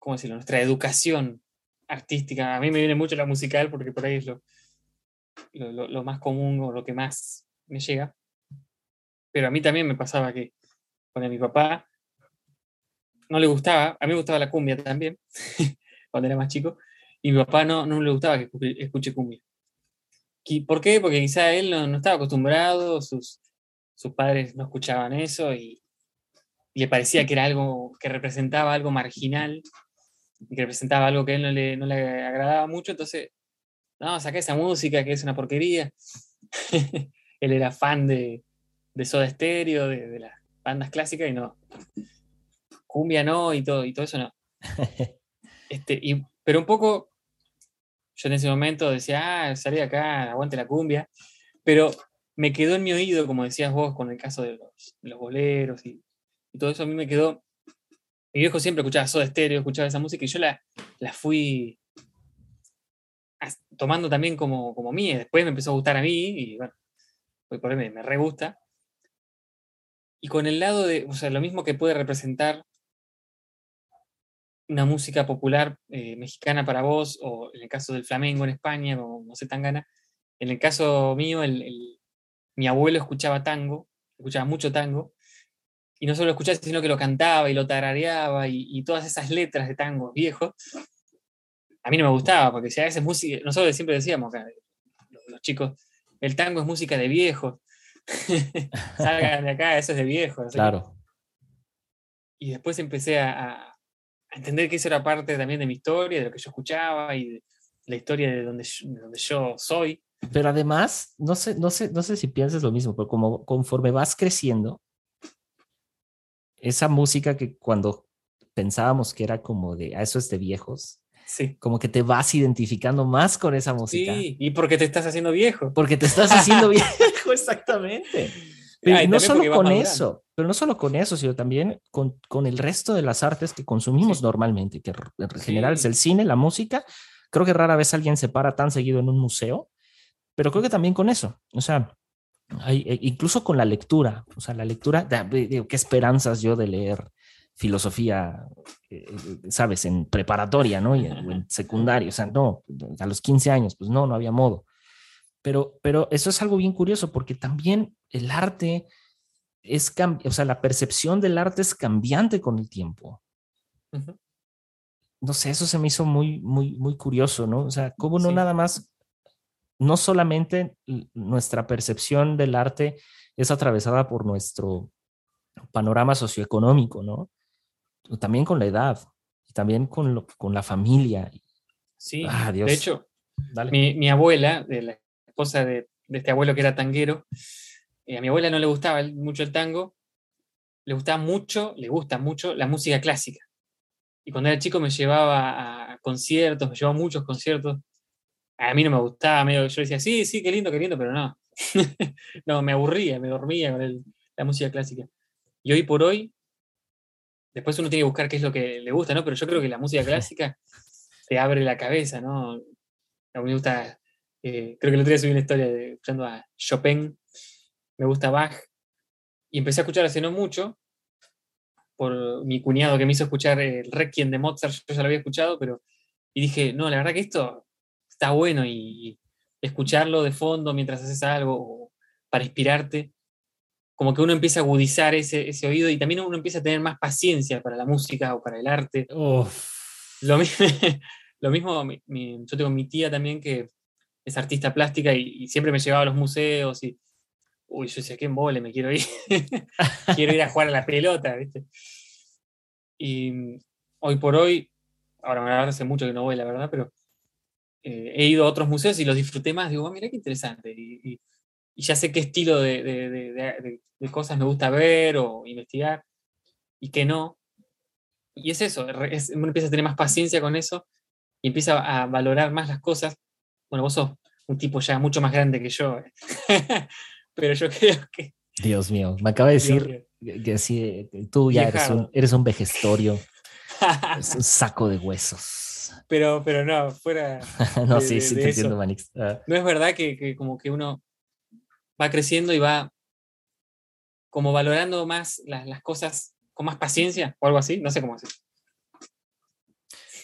¿cómo decirlo? Nuestra educación artística. A mí me viene mucho la musical porque por ahí es lo, más común o lo que más me llega. Pero a mí también me pasaba que con mi papá no le gustaba, a mí me gustaba la cumbia también, [laughs] cuando era más chico, y mi papá no, no le gustaba que escuche cumbia. ¿Por qué? Porque quizá él no, estaba acostumbrado, sus, sus padres no escuchaban eso y, le parecía que era algo que representaba algo marginal y que representaba algo que a él no le, no le agradaba mucho, entonces, no, saca esa música que es una porquería. [laughs] él era fan de, de Soda Stereo, de, de, las bandas clásicas y no. Cumbia no y todo, y todo eso no. [laughs] este, y, pero un poco, yo en ese momento decía, ah, salí acá, aguante la cumbia, pero me quedó en mi oído, como decías vos, con el caso de los, los boleros y, y todo eso, a mí me quedó mi viejo siempre escuchaba Soda Stereo, escuchaba esa música y yo la, la fui tomando también como, como mía. Después me empezó a gustar a mí y bueno, por ahí me, me re gusta. Y con el lado de, o sea, lo mismo que puede representar una música popular eh, mexicana para vos, o en el caso del flamenco en España, como no sé tan gana. En el caso mío, mi abuelo escuchaba tango, escuchaba mucho tango, y no solo escuchaba, sino que lo cantaba y lo tarareaba y, todas esas letras de tango viejos, a mí no me gustaba, porque si a veces música, nosotros siempre decíamos, los, chicos, el tango es música de viejos, [laughs] salgan de acá, eso es de viejos. Claro. Y después empecé a, entender que eso era parte también de mi historia, de lo que yo escuchaba y de la historia de donde de donde yo soy. Pero además, no sé, no sé, no sé si piensas lo mismo, pero como conforme vas creciendo, esa música que cuando pensábamos que era como de, a ah, eso es de viejos, sí. como que te vas identificando más con esa música. Sí, y porque te estás haciendo viejo. Porque te estás haciendo viejo, [laughs] exactamente. Pero no solo con eso, pero no solo con eso, sino también con, con, el resto de las artes que consumimos normalmente, que en general es el cine, la música. Creo que rara vez alguien se para tan seguido en un museo, pero creo que también con eso. O sea, eh, incluso con la lectura, o sea, la lectura, digo, qué esperanzas yo de leer filosofía, eh, eh, sabes, en preparatoria, ¿no? Y en, secundaria, o sea, no, a los 15 años, pues no, no había modo. Pero, pero eso es algo bien curioso porque también el arte es, o sea, la percepción del arte es cambiante con el tiempo. No sé, eso se me hizo muy, muy, muy curioso, ¿no? O sea, cómo no nada más no solamente nuestra percepción del arte es atravesada por nuestro panorama socioeconómico, ¿no? También con la edad, y también con, con la familia. Sí, ah, de hecho, mi, abuela, de la esposa de, este abuelo que era tanguero, eh, a mi abuela no le gustaba mucho el tango, le gustaba mucho, le gusta mucho la música clásica. Y cuando era chico me llevaba a conciertos, me llevaba a muchos conciertos a mí no me gustaba, medio, yo decía, sí, sí, qué lindo, qué lindo, pero no. [laughs] no, me aburría, me dormía con la música clásica. Y hoy por hoy, después uno tiene que buscar qué es lo que le gusta, ¿no? Pero yo creo que la música clásica te abre la cabeza, ¿no? A mí me gusta, eh, creo que el otro día subí una historia de, escuchando a Chopin, me gusta Bach, y empecé a escuchar hace no mucho, por mi cuñado que me hizo escuchar el Requiem de Mozart, yo ya lo había escuchado, pero, y dije, no, la verdad que esto está bueno y, escucharlo de fondo mientras haces algo para inspirarte, como que uno empieza a agudizar ese, ese, oído y también uno empieza a tener más paciencia para la música o para el arte. [laughs] Lo, mismo, lo mismo yo tengo mi tía también que es artista plástica y, siempre me llevaba a los museos y, uy, yo decía, qué mole, me quiero ir. [laughs] quiero ir a jugar a la pelota, ¿viste? Y mm, hoy por hoy, ahora me hace mucho que no voy, la verdad, pero eh, he ido a otros museos y los disfruté más. Digo, oh, mira qué interesante. Y, ya sé qué estilo de, cosas me gusta ver o investigar y qué no. Y es eso, uno empieza a tener más paciencia con eso y empieza a valorar más las cosas. Bueno, vos sos un tipo ya mucho más grande que yo, ¿eh? [laughs] pero yo creo que... Dios mío, me acaba de decir que, sí, tú ya eres un, eres un vejestorio, [laughs] es un saco de huesos. Pero, pero no, fuera... [laughs] no, sí, sí, te entiendo, Manix. Ah. No es verdad que, que como que uno va creciendo y va como valorando más las, las cosas con más paciencia o algo así, no sé cómo hacer.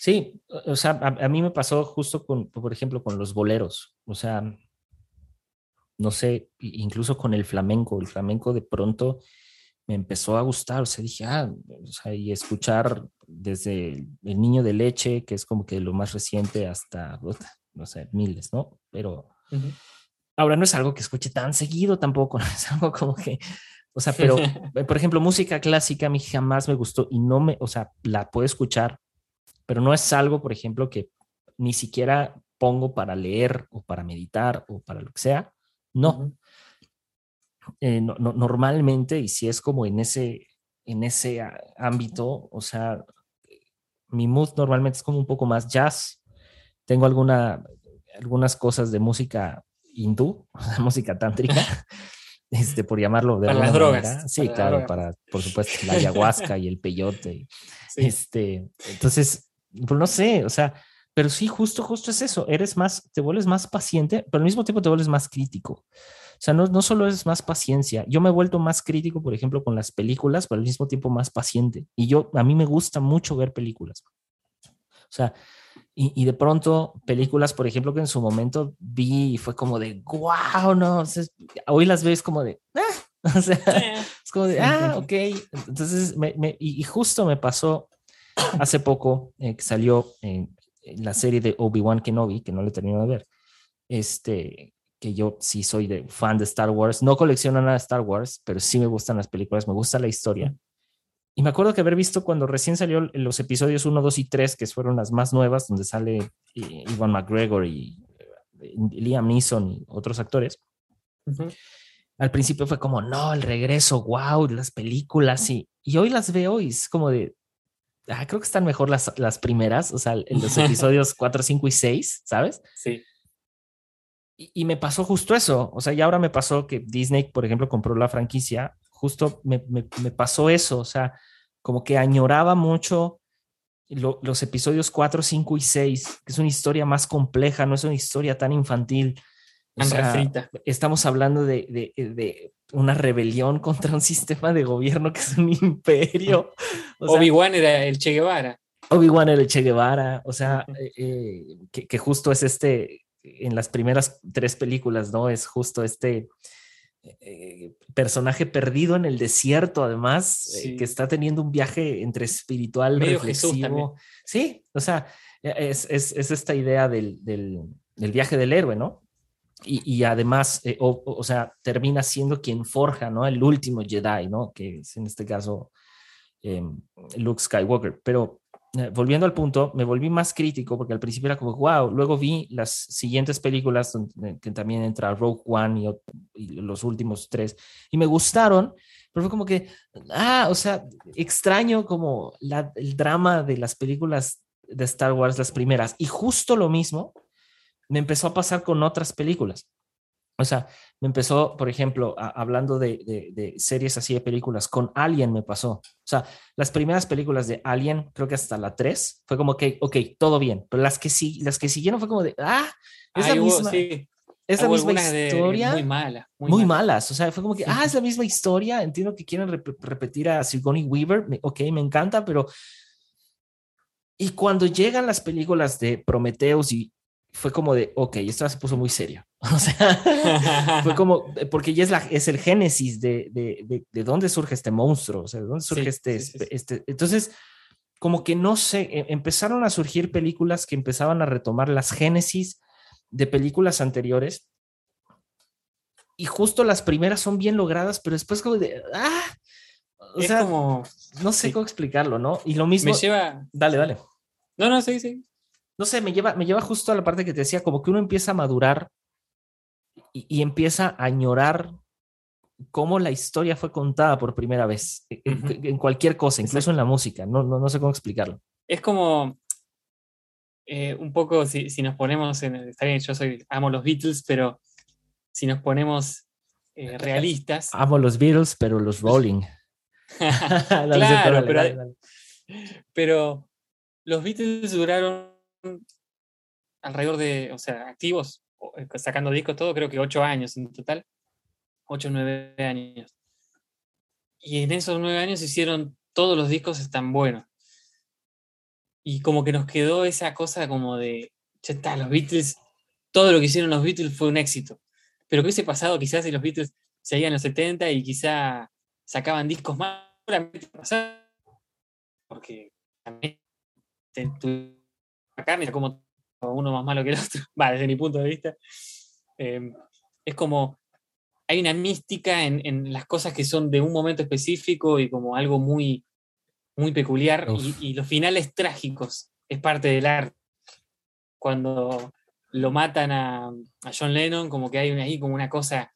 Sí, o sea, a, mí me pasó justo con, por ejemplo, con los boleros, o sea, no sé, incluso con el flamenco, el flamenco de pronto me empezó a gustar, o sea, dije, ah, o sea, y escuchar desde el niño de leche, que es como que lo más reciente, hasta, no sé, miles, ¿no? Pero ahora no es algo que escuche tan seguido tampoco, [laughs] es algo como que, o sea, pero, [laughs] por ejemplo, música clásica a mí jamás me gustó y no me, o sea, la puedo escuchar, pero no es algo, por ejemplo, que ni siquiera pongo para leer o para meditar o para lo que sea. No. Eh, no, normalmente, y si es como en ese, en ese ámbito, o sea, mi mood normalmente es como un poco más jazz. Tengo alguna, algunas cosas de música hindú, [laughs] música tántrica, [laughs] este, por llamarlo de para las drogas. Sí, claro, para, por supuesto, la [laughs] ayahuasca y el peyote. Este, entonces, pues no sé, o sea, pero sí, justo, justo es eso. Eres más, te vuelves más paciente, pero al mismo tiempo te vuelves más crítico. O sea, no, no solo es más paciencia. Yo me he vuelto más crítico, por ejemplo, con las películas, pero al mismo tiempo más paciente. Y yo, a mí me gusta mucho ver películas. O sea, y, y de pronto películas, por ejemplo, que en su momento vi y fue como de, wow, no, hoy las ves como de, ah", o sea, es como de, ah, [laughs] ok. Entonces, me, me, y, justo me pasó hace poco eh, que salió en, la serie de Obi-Wan Kenobi, que no le termino de ver, este, que yo sí soy de fan de Star Wars, no colecciono nada de Star Wars, pero sí me gustan las películas, me gusta la historia. Y me acuerdo que haber visto cuando recién salió los episodios 1, 2 y 3, que fueron las más nuevas, donde sale eh, Ivan McGregor y eh, Liam Neeson y otros actores. Al principio fue como, no, el regreso, wow, las películas. Y, y hoy las veo y es como de, ah, creo que están mejor las, las primeras, o sea, en los [laughs] episodios 4, 5 y 6, ¿sabes? Sí. Y, y, me pasó justo eso, o sea, y ahora me pasó que Disney, por ejemplo, compró la franquicia, justo me, me, me pasó eso, o sea, como que añoraba mucho los episodios 4, 5 y 6, que es una historia más compleja, no es una historia tan infantil. O sea, estamos hablando de, de, de, una rebelión [laughs] contra un sistema de gobierno que es un imperio. [laughs] Obi-Wan era el Che Guevara. Obi-Wan era el Che Guevara, o sea, eh, eh, que, que, justo es este, en las primeras tres películas, ¿no? Es justo este eh, personaje perdido en el desierto, además, que está teniendo un viaje entre espiritual, y reflexivo. Sí, o sea, e, es, es, es esta idea del, del, del, viaje del héroe, ¿no? y, además, eh, o, sea, termina siendo quien forja, ¿no? El último Jedi, ¿no? Que es en este caso em, Luke Skywalker. Pero eh, volviendo al punto, me volví más crítico porque al principio era como, wow, luego vi las siguientes películas donde, que también entra Rogue One y, los últimos tres y me gustaron, pero fue como que, ah, o sea, extraño como el drama de las películas de Star Wars, las primeras, y justo lo mismo me empezó a pasar con otras películas. O sea, me empezó, por ejemplo, hablando de, de, series así de películas, con Alien me pasó. O sea, las primeras películas de Alien, creo que hasta la 3, fue como que, ok, todo bien, pero las que, sí, las que siguieron fue como de, ah, es la misma, es la misma historia. muy mala. Muy, malas. O sea, fue como que, ah, es la misma historia. Entiendo que quieren repetir a Sigourney Weaver. Ok, me encanta, pero. Y cuando llegan las películas de Prometheus y fue como de, ok, esto se puso muy serio. [laughs] O sea, fue como, [laughs] porque ya es, la, es el génesis de, de, de, dónde surge este monstruo, o sea, de dónde surge este, este. Entonces, como que no sé, e, empezaron a surgir películas que empezaban a retomar las génesis de películas anteriores. Y justo las primeras son bien logradas, pero después como de, ah, o es sea, como. no sé sí. cómo explicarlo, ¿no? Y lo mismo, Me lleva. dale, dale. No, no, sí, sí. No sé, me lleva, me lleva justo a la parte que te decía, como que uno empieza a madurar y, y empieza a añorar cómo la historia fue contada por primera vez, en, Ujú. en cualquier cosa, incluso en la música, no, no, no sé cómo explicarlo. Es como. eh, un poco, si, si nos ponemos en. Está bien, yo soy, amo los Beatles, pero si nos ponemos eh, [laughs] realistas. Amo los Beatles, pero los Rolling. [laughs] [laughs] Claro, dale, pero- dale. Pero los Beatles duraron alrededor de, o sea, activos, eh, sacando discos, todo, creo que ocho años en total. Ocho nueve años. Y en esos nueve años hicieron todos los discos están buenos. Y como que nos quedó esa cosa como de, ya los Beatles, todo lo que hicieron los Beatles fue un éxito. Pero ¿qué hubiese pasado quizás si los Beatles seguían en los 70 y quizá sacaban discos más? Porque también McCartney como uno más malo que el otro, [laughs] va, desde mi punto de vista. Eh, es como, hay una mística en, en las cosas que son de un momento específico y como algo muy, muy peculiar y, y los finales trágicos es parte del arte. Cuando lo matan a, a John Lennon, como que hay una- ahí como una cosa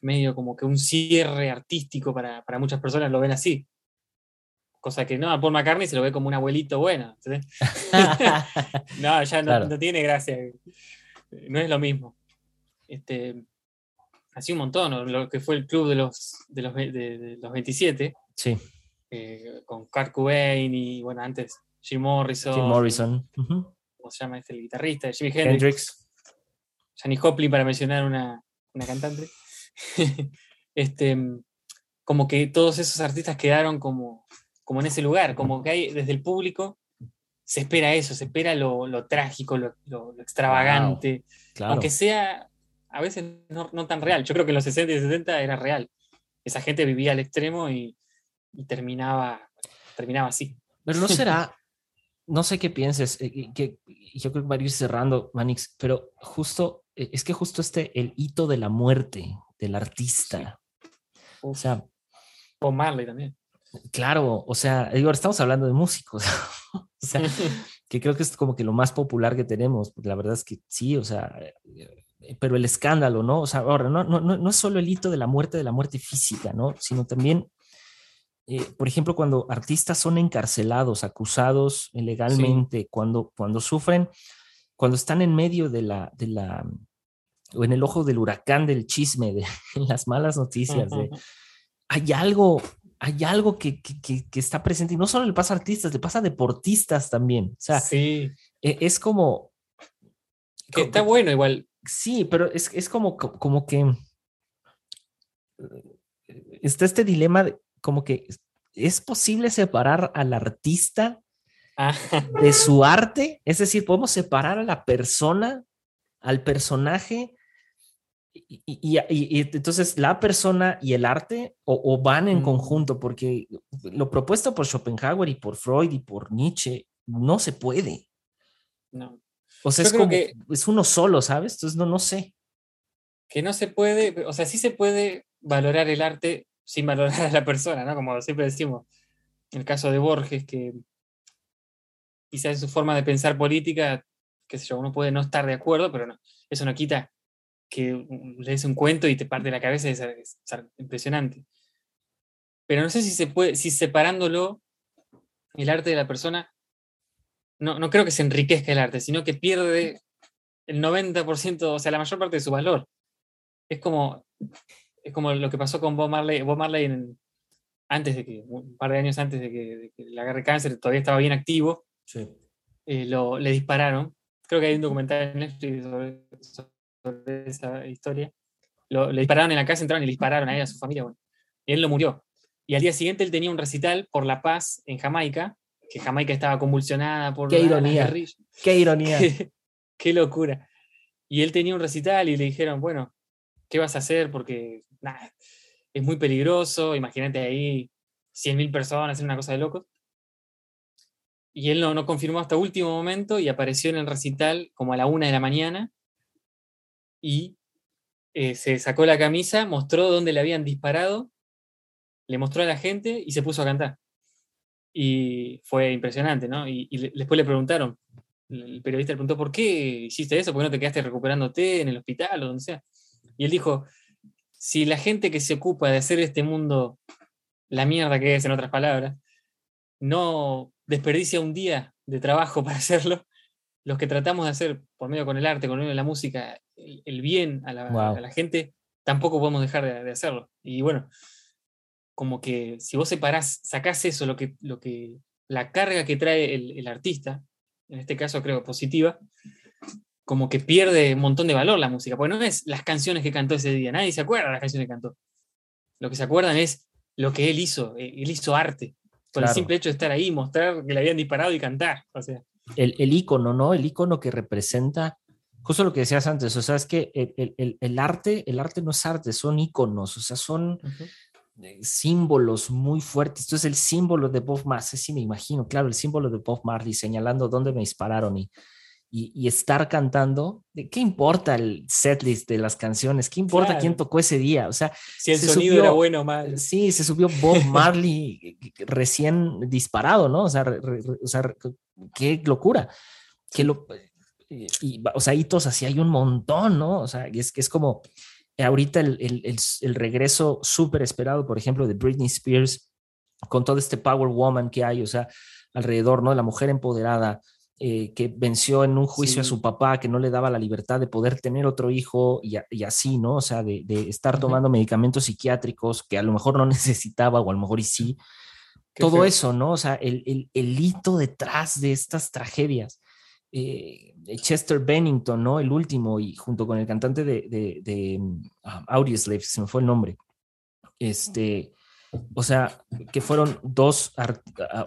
medio como que un cierre artístico para, para muchas personas lo ven así. Cosa que no, a Paul McCartney se lo ve como un abuelito bueno. [laughs] No, ya no, Claro. no tiene gracia. No es lo mismo. Este, así un montón, lo que fue el club de los, de los, de- de los 27, sí, eh, con Kurt Cobain y, bueno, antes Jim Morrison. Jim Morrison, ¿Cómo se llama este? El guitarrista, Jimi Hendrix. Hendrix. Janis Joplin, para mencionar una, una cantante. [laughs] este, como que todos esos artistas quedaron como, como en ese lugar, como que hay desde el público se espera eso, se espera lo, lo trágico, lo, lo- lo extravagante, Claro. aunque sea a veces no, no tan real. Yo creo que en los 60 y 70 era real. Esa gente vivía al extremo y, y terminaba, terminaba así. Pero no será, [laughs] no sé qué pienses, eh, que yo creo que va a ir cerrando, Manix, pero justo, eh, es que justo este, el hito de la muerte del artista. O Uf, sea, Bob Marley también. Claro, o sea, digo, ahora estamos hablando de músicos. [laughs] o sea, [laughs] que creo que es como que lo más popular que tenemos, porque la verdad es que sí, o sea, eh, pero el escándalo, ¿no? O sea, ahora, no, no, no no es solo el hito de la muerte, de la muerte física, ¿no? Sino también, eh, por ejemplo, cuando artistas son encarcelados, acusados ilegalmente, cuando, cuando sufren, cuando están en medio de la, de la, o en el ojo del huracán del chisme, de [laughs] las malas noticias, de, hay algo, hay algo que, que, está presente y no solo le pasa a artistas, le pasa a deportistas también. O sea, sí, e- es como, que está bueno igual. sí, pero es, es como, co- como que eh, está este dilema de como que es posible separar al artista Ah, de su arte, es decir, podemos separar a la persona, al personaje, y, y- y- entonces la persona y el arte o, o van en Mm. conjunto, porque lo propuesto por Schopenhauer y por Freud y por Nietzsche no se puede. no. O sea, Yo es como, que- es uno solo, ¿sabes? Entonces no, no sé. que no se puede, o sea, sí se puede valorar el arte sin valorar a la persona, ¿no? Como siempre decimos, en el caso de Borges, que quizás en su forma de pensar política, qué sé yo, uno puede no estar de acuerdo, pero no, eso no quita que lees un cuento y te parte la cabeza, es, es- es impresionante. Pero no sé si se puede, si separándolo el arte de la persona, no, no creo que se enriquezca el arte, sino que pierde el 90%, o sea, la mayor parte de su valor. Es como, es como lo que pasó con Bob Marley, Bob Marley en- antes de que, un par de años antes de que, de que le agarre cáncer, todavía estaba bien activo, eh, lo, le dispararon. Creo que hay un documental en Netflix sobre, sobre esa historia. Lo- le dispararon en la casa, entraron y le dispararon a él a su familia. bueno. y él lo murió. Y al día siguiente él tenía un recital por la paz en Jamaica, que Jamaica estaba convulsionada por Qué la- ironía. Qué ironía. Qué, [laughs] qué locura. Y él tenía un recital y le dijeron, bueno, ¿qué vas a hacer? Porque nada, es muy peligroso, imagínate ahí 100.000 personas, es una cosa de locos. Y él no, no confirmó hasta último momento y apareció en el recital como a la una de la mañana y eh, se sacó la camisa, mostró dónde le habían disparado, le mostró a la gente y se puso a cantar. Y fue impresionante, ¿no? Y, después le preguntaron, el periodista le preguntó, ¿por qué hiciste eso? ¿Por qué no te quedaste recuperándote en el hospital o donde sea? Y él dijo, si la gente que se ocupa de hacer este mundo la mierda que es, en otras palabras, no desperdicia un día de trabajo [laughs] para hacerlo, los que tratamos de hacer por medio con el arte, con medio de la música, el, bien a la, gente, tampoco podemos dejar de, hacerlo. Y bueno, como que si vos separás, sacás eso, lo que, lo que, la carga que trae el, el artista, en este caso creo positiva, como que pierde un montón de valor la música, porque no es las canciones que cantó ese día, nadie se acuerda de las canciones que cantó. Lo que se acuerdan es lo que él hizo, eh, él hizo arte, por el simple hecho de estar ahí, mostrar que le habían disparado y cantar. O sea. El, el icono, ¿no? El icono que representa, justo lo que decías antes, o sea, es que el, el, el arte, el arte no es arte, son iconos, o sea, son... Eh, símbolos muy fuertes. Esto es el símbolo de Bob Marley, sí me imagino, claro, el símbolo de Bob Marley señalando dónde me dispararon y, y, estar cantando, ¿qué importa el setlist de las canciones? ¿Qué importa quién tocó ese día? O sea, si el sonido era bueno o mal. Sí, se subió Bob Marley recién disparado, ¿no? O sea, o sea qué locura. Que lo, y, o sea, hitos así hay un montón, ¿no? O sea, es que es como ahorita el, el, el regreso súper esperado, por ejemplo, de Britney Spears con todo este Power Woman que hay, o sea, alrededor, ¿no? La mujer empoderada, eh, que venció en un juicio a su papá, que no le daba la libertad de poder tener otro hijo y, así, ¿no? O sea, de, estar tomando medicamentos psiquiátricos que a lo mejor no [laughs] necesitaba o a lo mejor y sí. Todo eso, ¿no? O sea, el, el, hito detrás de estas tragedias. Eh, Chester Bennington, ¿no? El último, y junto con el cantante de, de, de um, Audioslave, se me fue el nombre. Este, o sea, que fueron dos,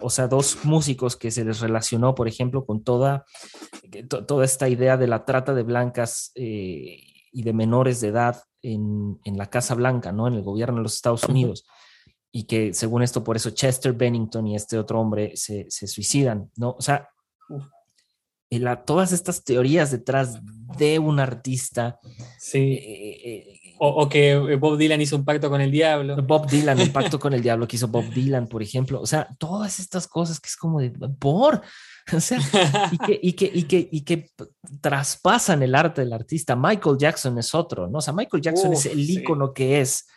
o sea, dos músicos que se les relacionó, por ejemplo, con toda, toda esta idea de la trata de blancas eh, y de menores de edad en, en, la Casa Blanca, ¿no? En el gobierno de los Estados Unidos. Y que según esto, por eso Chester Bennington y este otro hombre se, se suicidan, ¿no? O sea, la, todas estas teorías detrás de un artista. Sí. Eh, eh, o, que eh, Bob Dylan hizo un pacto con el diablo. Bob Dylan, el [laughs] pacto con el diablo que hizo Bob Dylan, por ejemplo. O sea, todas estas cosas que es como de por. [laughs] O sea, y que, y que, y que, y que traspasan el arte del artista. Michael Jackson es otro, ¿no? O sea, Michael Jackson es el ícono que es,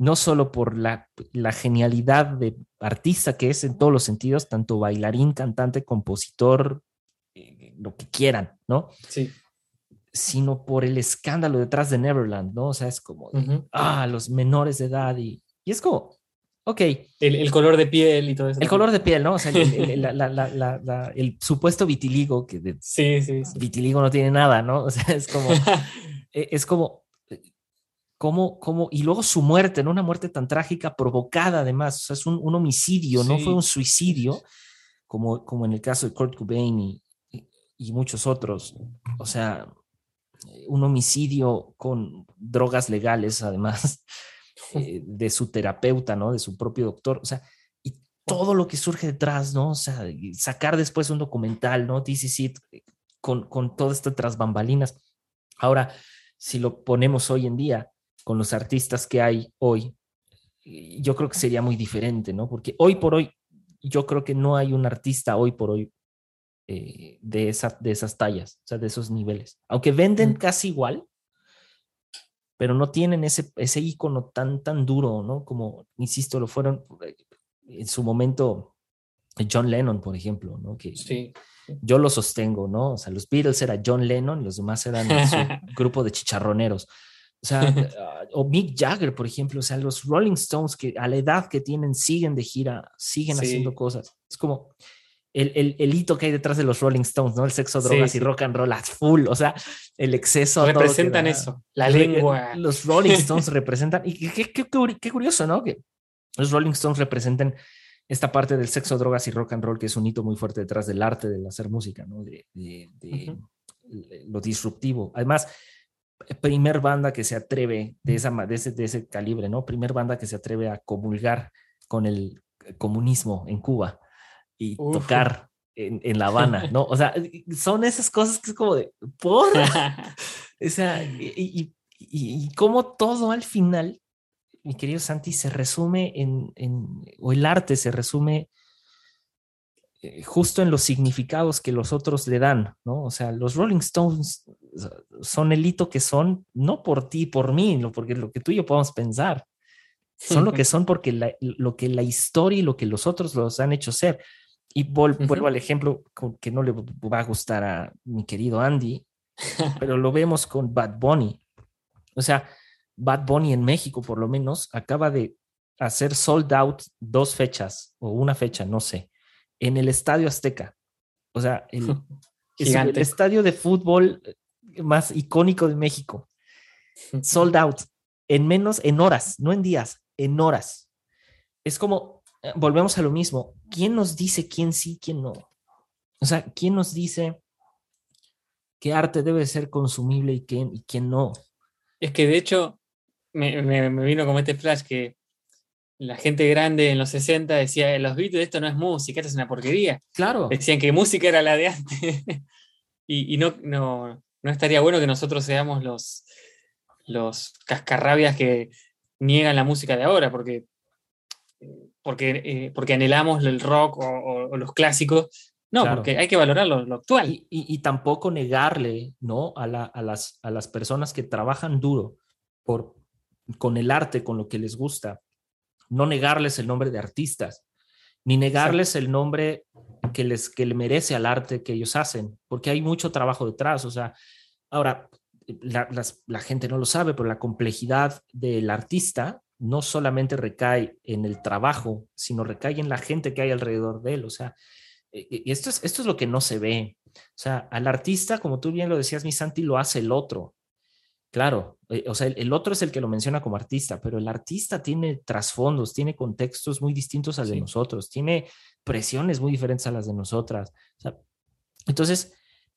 no solo por la, la genialidad de artista que es en todos los sentidos, tanto bailarín, cantante, compositor, lo que quieran, ¿no? Sí sino por el escándalo detrás de Neverland, ¿no? O sea, es como, ah, los menores de edad y, y es como, ok. El, color de piel y todo eso. El color de piel, ¿no? O sea, el, supuesto vitiligo, que de sí, sí, vitiligo no tiene nada, ¿no? O sea, es como, [laughs] e, es como, como, como, y luego su muerte, ¿no? Una muerte tan trágica provocada además, o sea, es un, homicidio, no fue un suicidio, como, como en el caso de Kurt Cobain y, y muchos otros. O sea, un homicidio con drogas legales, además [laughs] eh, de su terapeuta, ¿no? De su propio doctor, o sea, y todo lo que surge detrás, ¿no? O sea, sacar después un documental, ¿no? DCC con, con todo esto tras bambalinas. Ahora, si lo ponemos hoy en día con los artistas que hay hoy, yo creo que sería muy diferente, ¿no? Porque hoy por hoy, yo creo que no hay un artista hoy por hoy eh, de, esa, de esas tallas, o sea, de esos niveles. Aunque venden casi igual, pero no tienen ese, ese icono tan, tan duro, ¿no? Como, insisto, lo fueron eh, en su momento John Lennon, por ejemplo, ¿no? Que sí. yo lo sostengo, ¿no? O sea, los Beatles era John Lennon, los demás eran su [laughs] grupo de chicharroneros. O sea, [laughs] ah, o Mick Jagger, por ejemplo, o sea, los Rolling Stones que a la edad que tienen siguen de gira, siguen haciendo cosas. Es como, el, el, hito que hay detrás de los Rolling Stones, ¿no? El sexo, drogas y rock and roll full, o sea, el exceso. Representan eso, la lengua. Los Rolling [laughs] Stones representan, y qué, qué, qué, curioso, ¿no? Que los Rolling Stones representan esta parte del sexo, drogas y rock and roll, que es un hito muy fuerte detrás del arte del hacer música, ¿no? De, de, lo disruptivo. Además, primer banda que se atreve de, esa, de, ese, de ese calibre, ¿no? Primer banda que se atreve a comulgar con el comunismo en Cuba y tocar en, La Habana, ¿no? O sea, son esas cosas que es como de, por, [laughs] o sea, y, y, cómo todo al final, mi querido Santi, se resume en, en o el arte se resume eh, justo en los significados que los otros le dan, ¿no? O sea, los Rolling Stones son el hito que son, no por ti, por mí, no porque lo que tú y yo podemos pensar, son lo que son porque lo que la historia y lo que los otros los han hecho ser. Y vuelvo al ejemplo que no le va a gustar a mi querido Andy, [laughs] pero lo vemos con Bad Bunny. O sea, Bad Bunny en México, por lo menos, acaba de hacer sold out dos fechas o una fecha, no sé, en el Estadio Azteca. O sea, el, [laughs] el estadio de fútbol más icónico de México. Sold out en menos, en horas, no en días, en horas. Es como, eh, volvemos a lo mismo, ¿quién nos dice quién sí, quién no? O sea, ¿quién nos dice qué arte debe ser consumible y quién, y quién no? Es que de hecho, me, vino como este flash que la gente grande en los 60 decía, los Beatles, esto no es música, esto es una porquería. Claro. Decían que música era la de antes. [laughs] y, no, no, no, estaría bueno que nosotros seamos los, los cascarrabias que niegan la música de ahora, porque, porque, eh, porque anhelamos el rock o, los clásicos. No, porque hay que valorar lo, actual. Y, tampoco negarle ¿no? a, las, a las personas que trabajan duro por, con el arte, con lo que les gusta, no negarles el nombre de artistas, ni negarles el nombre que les que le merece al arte que ellos hacen, porque hay mucho trabajo detrás. O sea, ahora, la, gente no lo sabe, pero la complejidad del artista no solamente recae en el trabajo, sino recae en la gente que hay alrededor de él. O sea, e, e, y esto es, esto es lo que no se ve. O sea, al artista, como tú bien lo decías, mi Santi, lo hace el otro. Claro, eh, o sea, el, otro es el que lo menciona como artista, pero el artista tiene trasfondos, tiene contextos muy distintos a los de nosotros, tiene presiones muy diferentes a las de nosotras. entonces,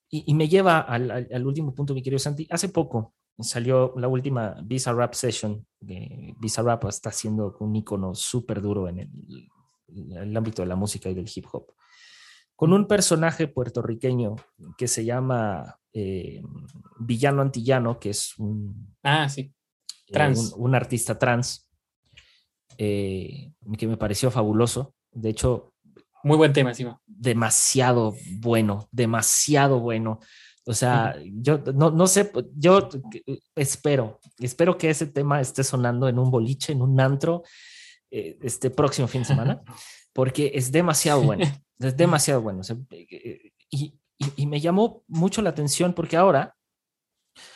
y, me lleva al, último punto, mi querido Santi. Hace poco salió la última Visa Rap Session. Visa Rap está siendo un icono súper duro en el, ámbito de la música y del hip hop. Con un personaje puertorriqueño que se llama eh, Villano Antillano, que es un, ah, sí. Eh, trans. un, artista trans, eh, que me pareció fabuloso. De hecho, muy buen tema encima. Demasiado bueno, demasiado bueno. O sea, yo no, no sé, yo espero, espero que ese tema esté sonando en un boliche, en un antro, eh, este próximo fin de semana, [laughs] porque es demasiado bueno, es demasiado bueno. y, y, me llamó mucho la atención porque ahora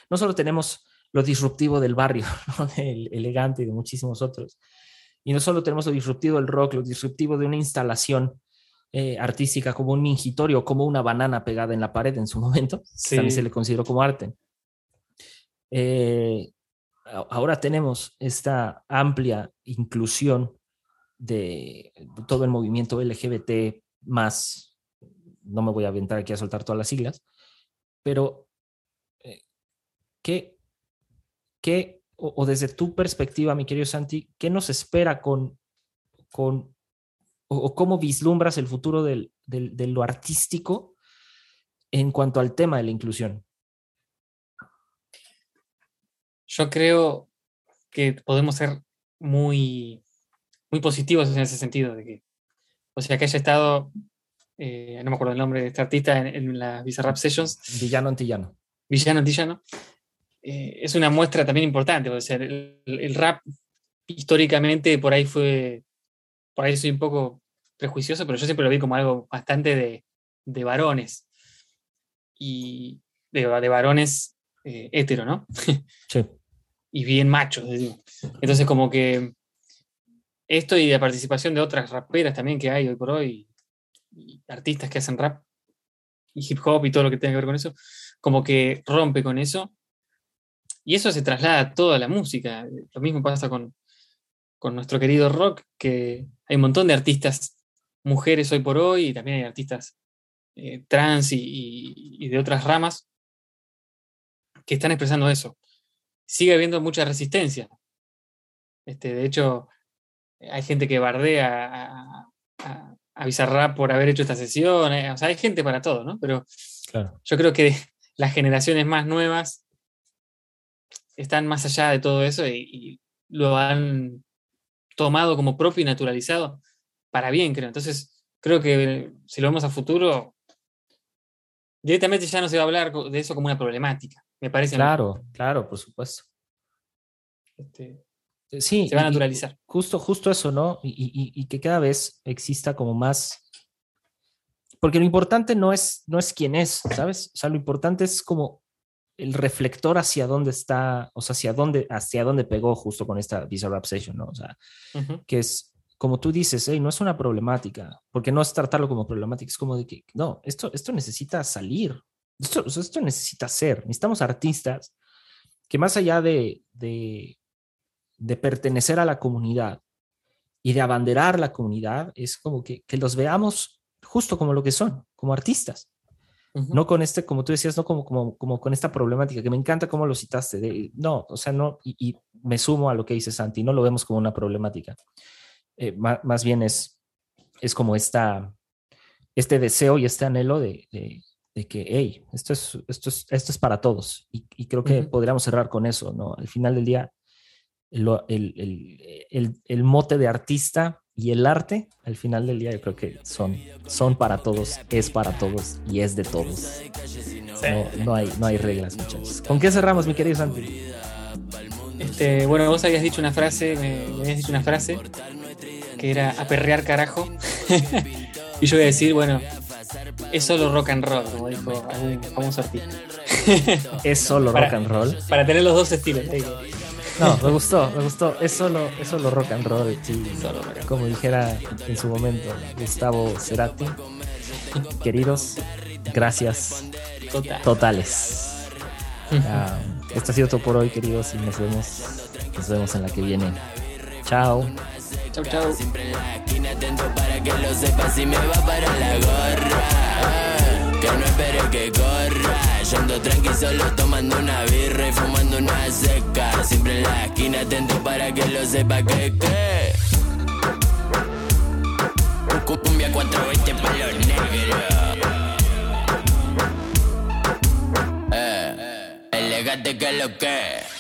no solo tenemos lo disruptivo del barrio, [laughs] ¿no? el elegante y de muchísimos otros, y no solo tenemos lo disruptivo del rock, lo disruptivo de una instalación eh, artística como un mingitorio, como una banana pegada en la pared en su [laughs] momento, también se le consideró como arte. Eh, ahora tenemos esta amplia inclusión de todo el movimiento LGBT más, no me voy a aventar aquí a soltar todas las siglas, pero eh, ¿qué, qué o, desde tu perspectiva, mi querido Santi, qué nos espera con, con o, cómo vislumbras el futuro del, de lo artístico en cuanto al tema de la inclusión? Yo creo que podemos ser muy, muy positivos en ese sentido, de que, o sea, que haya estado, eh, no me acuerdo el nombre de este artista en, la Visa Rap Sessions. Villano Antillano. Villano Antillano. Eh, es una muestra también importante, o sea, el, rap históricamente por ahí fue por ahí soy un poco prejuicioso, pero yo siempre lo vi como algo bastante de, de varones. Y de, de varones eh, hetero, ¿no? [laughs] Sí. y bien machos, Entonces, como que esto y la participación de otras raperas también que hay hoy por hoy, y artistas que hacen rap y hip hop y todo lo que tenga que ver con eso, como que rompe con eso. Y eso se traslada a toda la música. Lo mismo pasa con, con nuestro querido rock, que hay un montón de artistas mujeres hoy por hoy y también hay artistas eh, trans y, de otras ramas que están expresando eso. Sigue habiendo mucha resistencia. Este, de hecho, hay gente que bardea a, a Bizarrap por haber hecho esta sesión. eh, O sea, hay gente para todo, ¿no? Pero Claro. yo creo que [laughs] las generaciones más nuevas están más allá de todo eso y, y lo han tomado como propio y naturalizado para bien, creo. Entonces, creo que si lo vemos a futuro, directamente ya no se va a hablar de eso como una problemática, me parece. Claro, claro, por supuesto. Este, Sí, se va a naturalizar. Justo, justo eso, ¿no? Y, y- y que cada vez exista como más. Porque lo importante no es, no es quién es, ¿sabes? O sea, lo importante es como el reflector hacia dónde está, o sea, hacia dónde, hacia dónde pegó justo con esta Bizarrap Session, ¿no? O sea, que es, como tú dices, hey, no es una problemática, porque no es tratarlo como problemática, es como de que, no, esto, esto necesita salir, esto, esto necesita ser, necesitamos artistas que más allá de, de, de pertenecer a la comunidad y de abanderar la comunidad, es como que, que los veamos justo como lo que son, como artistas No con este, como tú decías, no como, como, como con esta problemática, que me encanta cómo lo citaste, de, no, o sea, no, y, y me sumo a lo que dice Santi, no lo vemos como una problemática, Eh, ma- más, bien es, es como esta, este deseo y este anhelo de, de, de que, hey, esto es, esto es, esto es para todos, y, y creo que Ujú. podríamos cerrar con eso, ¿no? Al final del día, lo- el, el, el, el mote de artista y el arte, al final del día, yo creo que son, son para todos, es para todos y es de todos. No, no hay, no hay reglas, muchachos. ¿Con qué cerramos, mi querido Santi? Este, bueno, vos habías dicho una frase, me, me habías dicho una frase que era aperrear carajo. [laughs] y yo voy a decir, bueno, es solo rock and roll, como dijo algún famoso artista. ¿Es solo Para- rock and roll? Para tener los dos estilos. te digo. No, me gustó, me gustó. Es solo, es solo rock and roll, sí. Como dijera en su momento Gustavo Cerati. Queridos, gracias Total. totales. Esto ha sido todo por hoy, queridos, y nos vemos, nos vemos en la que viene. Chao. Chau, chau. Siempre en la esquina atento para que lo sepas si me va para la gorra. Que no espere que corra. Yo ando tranqui solo tomando una birra y fumando una seca. Siempre en la esquina atento para que lo sepa que que. Cumbia 420 para los negros. Eh, elegante que lo que.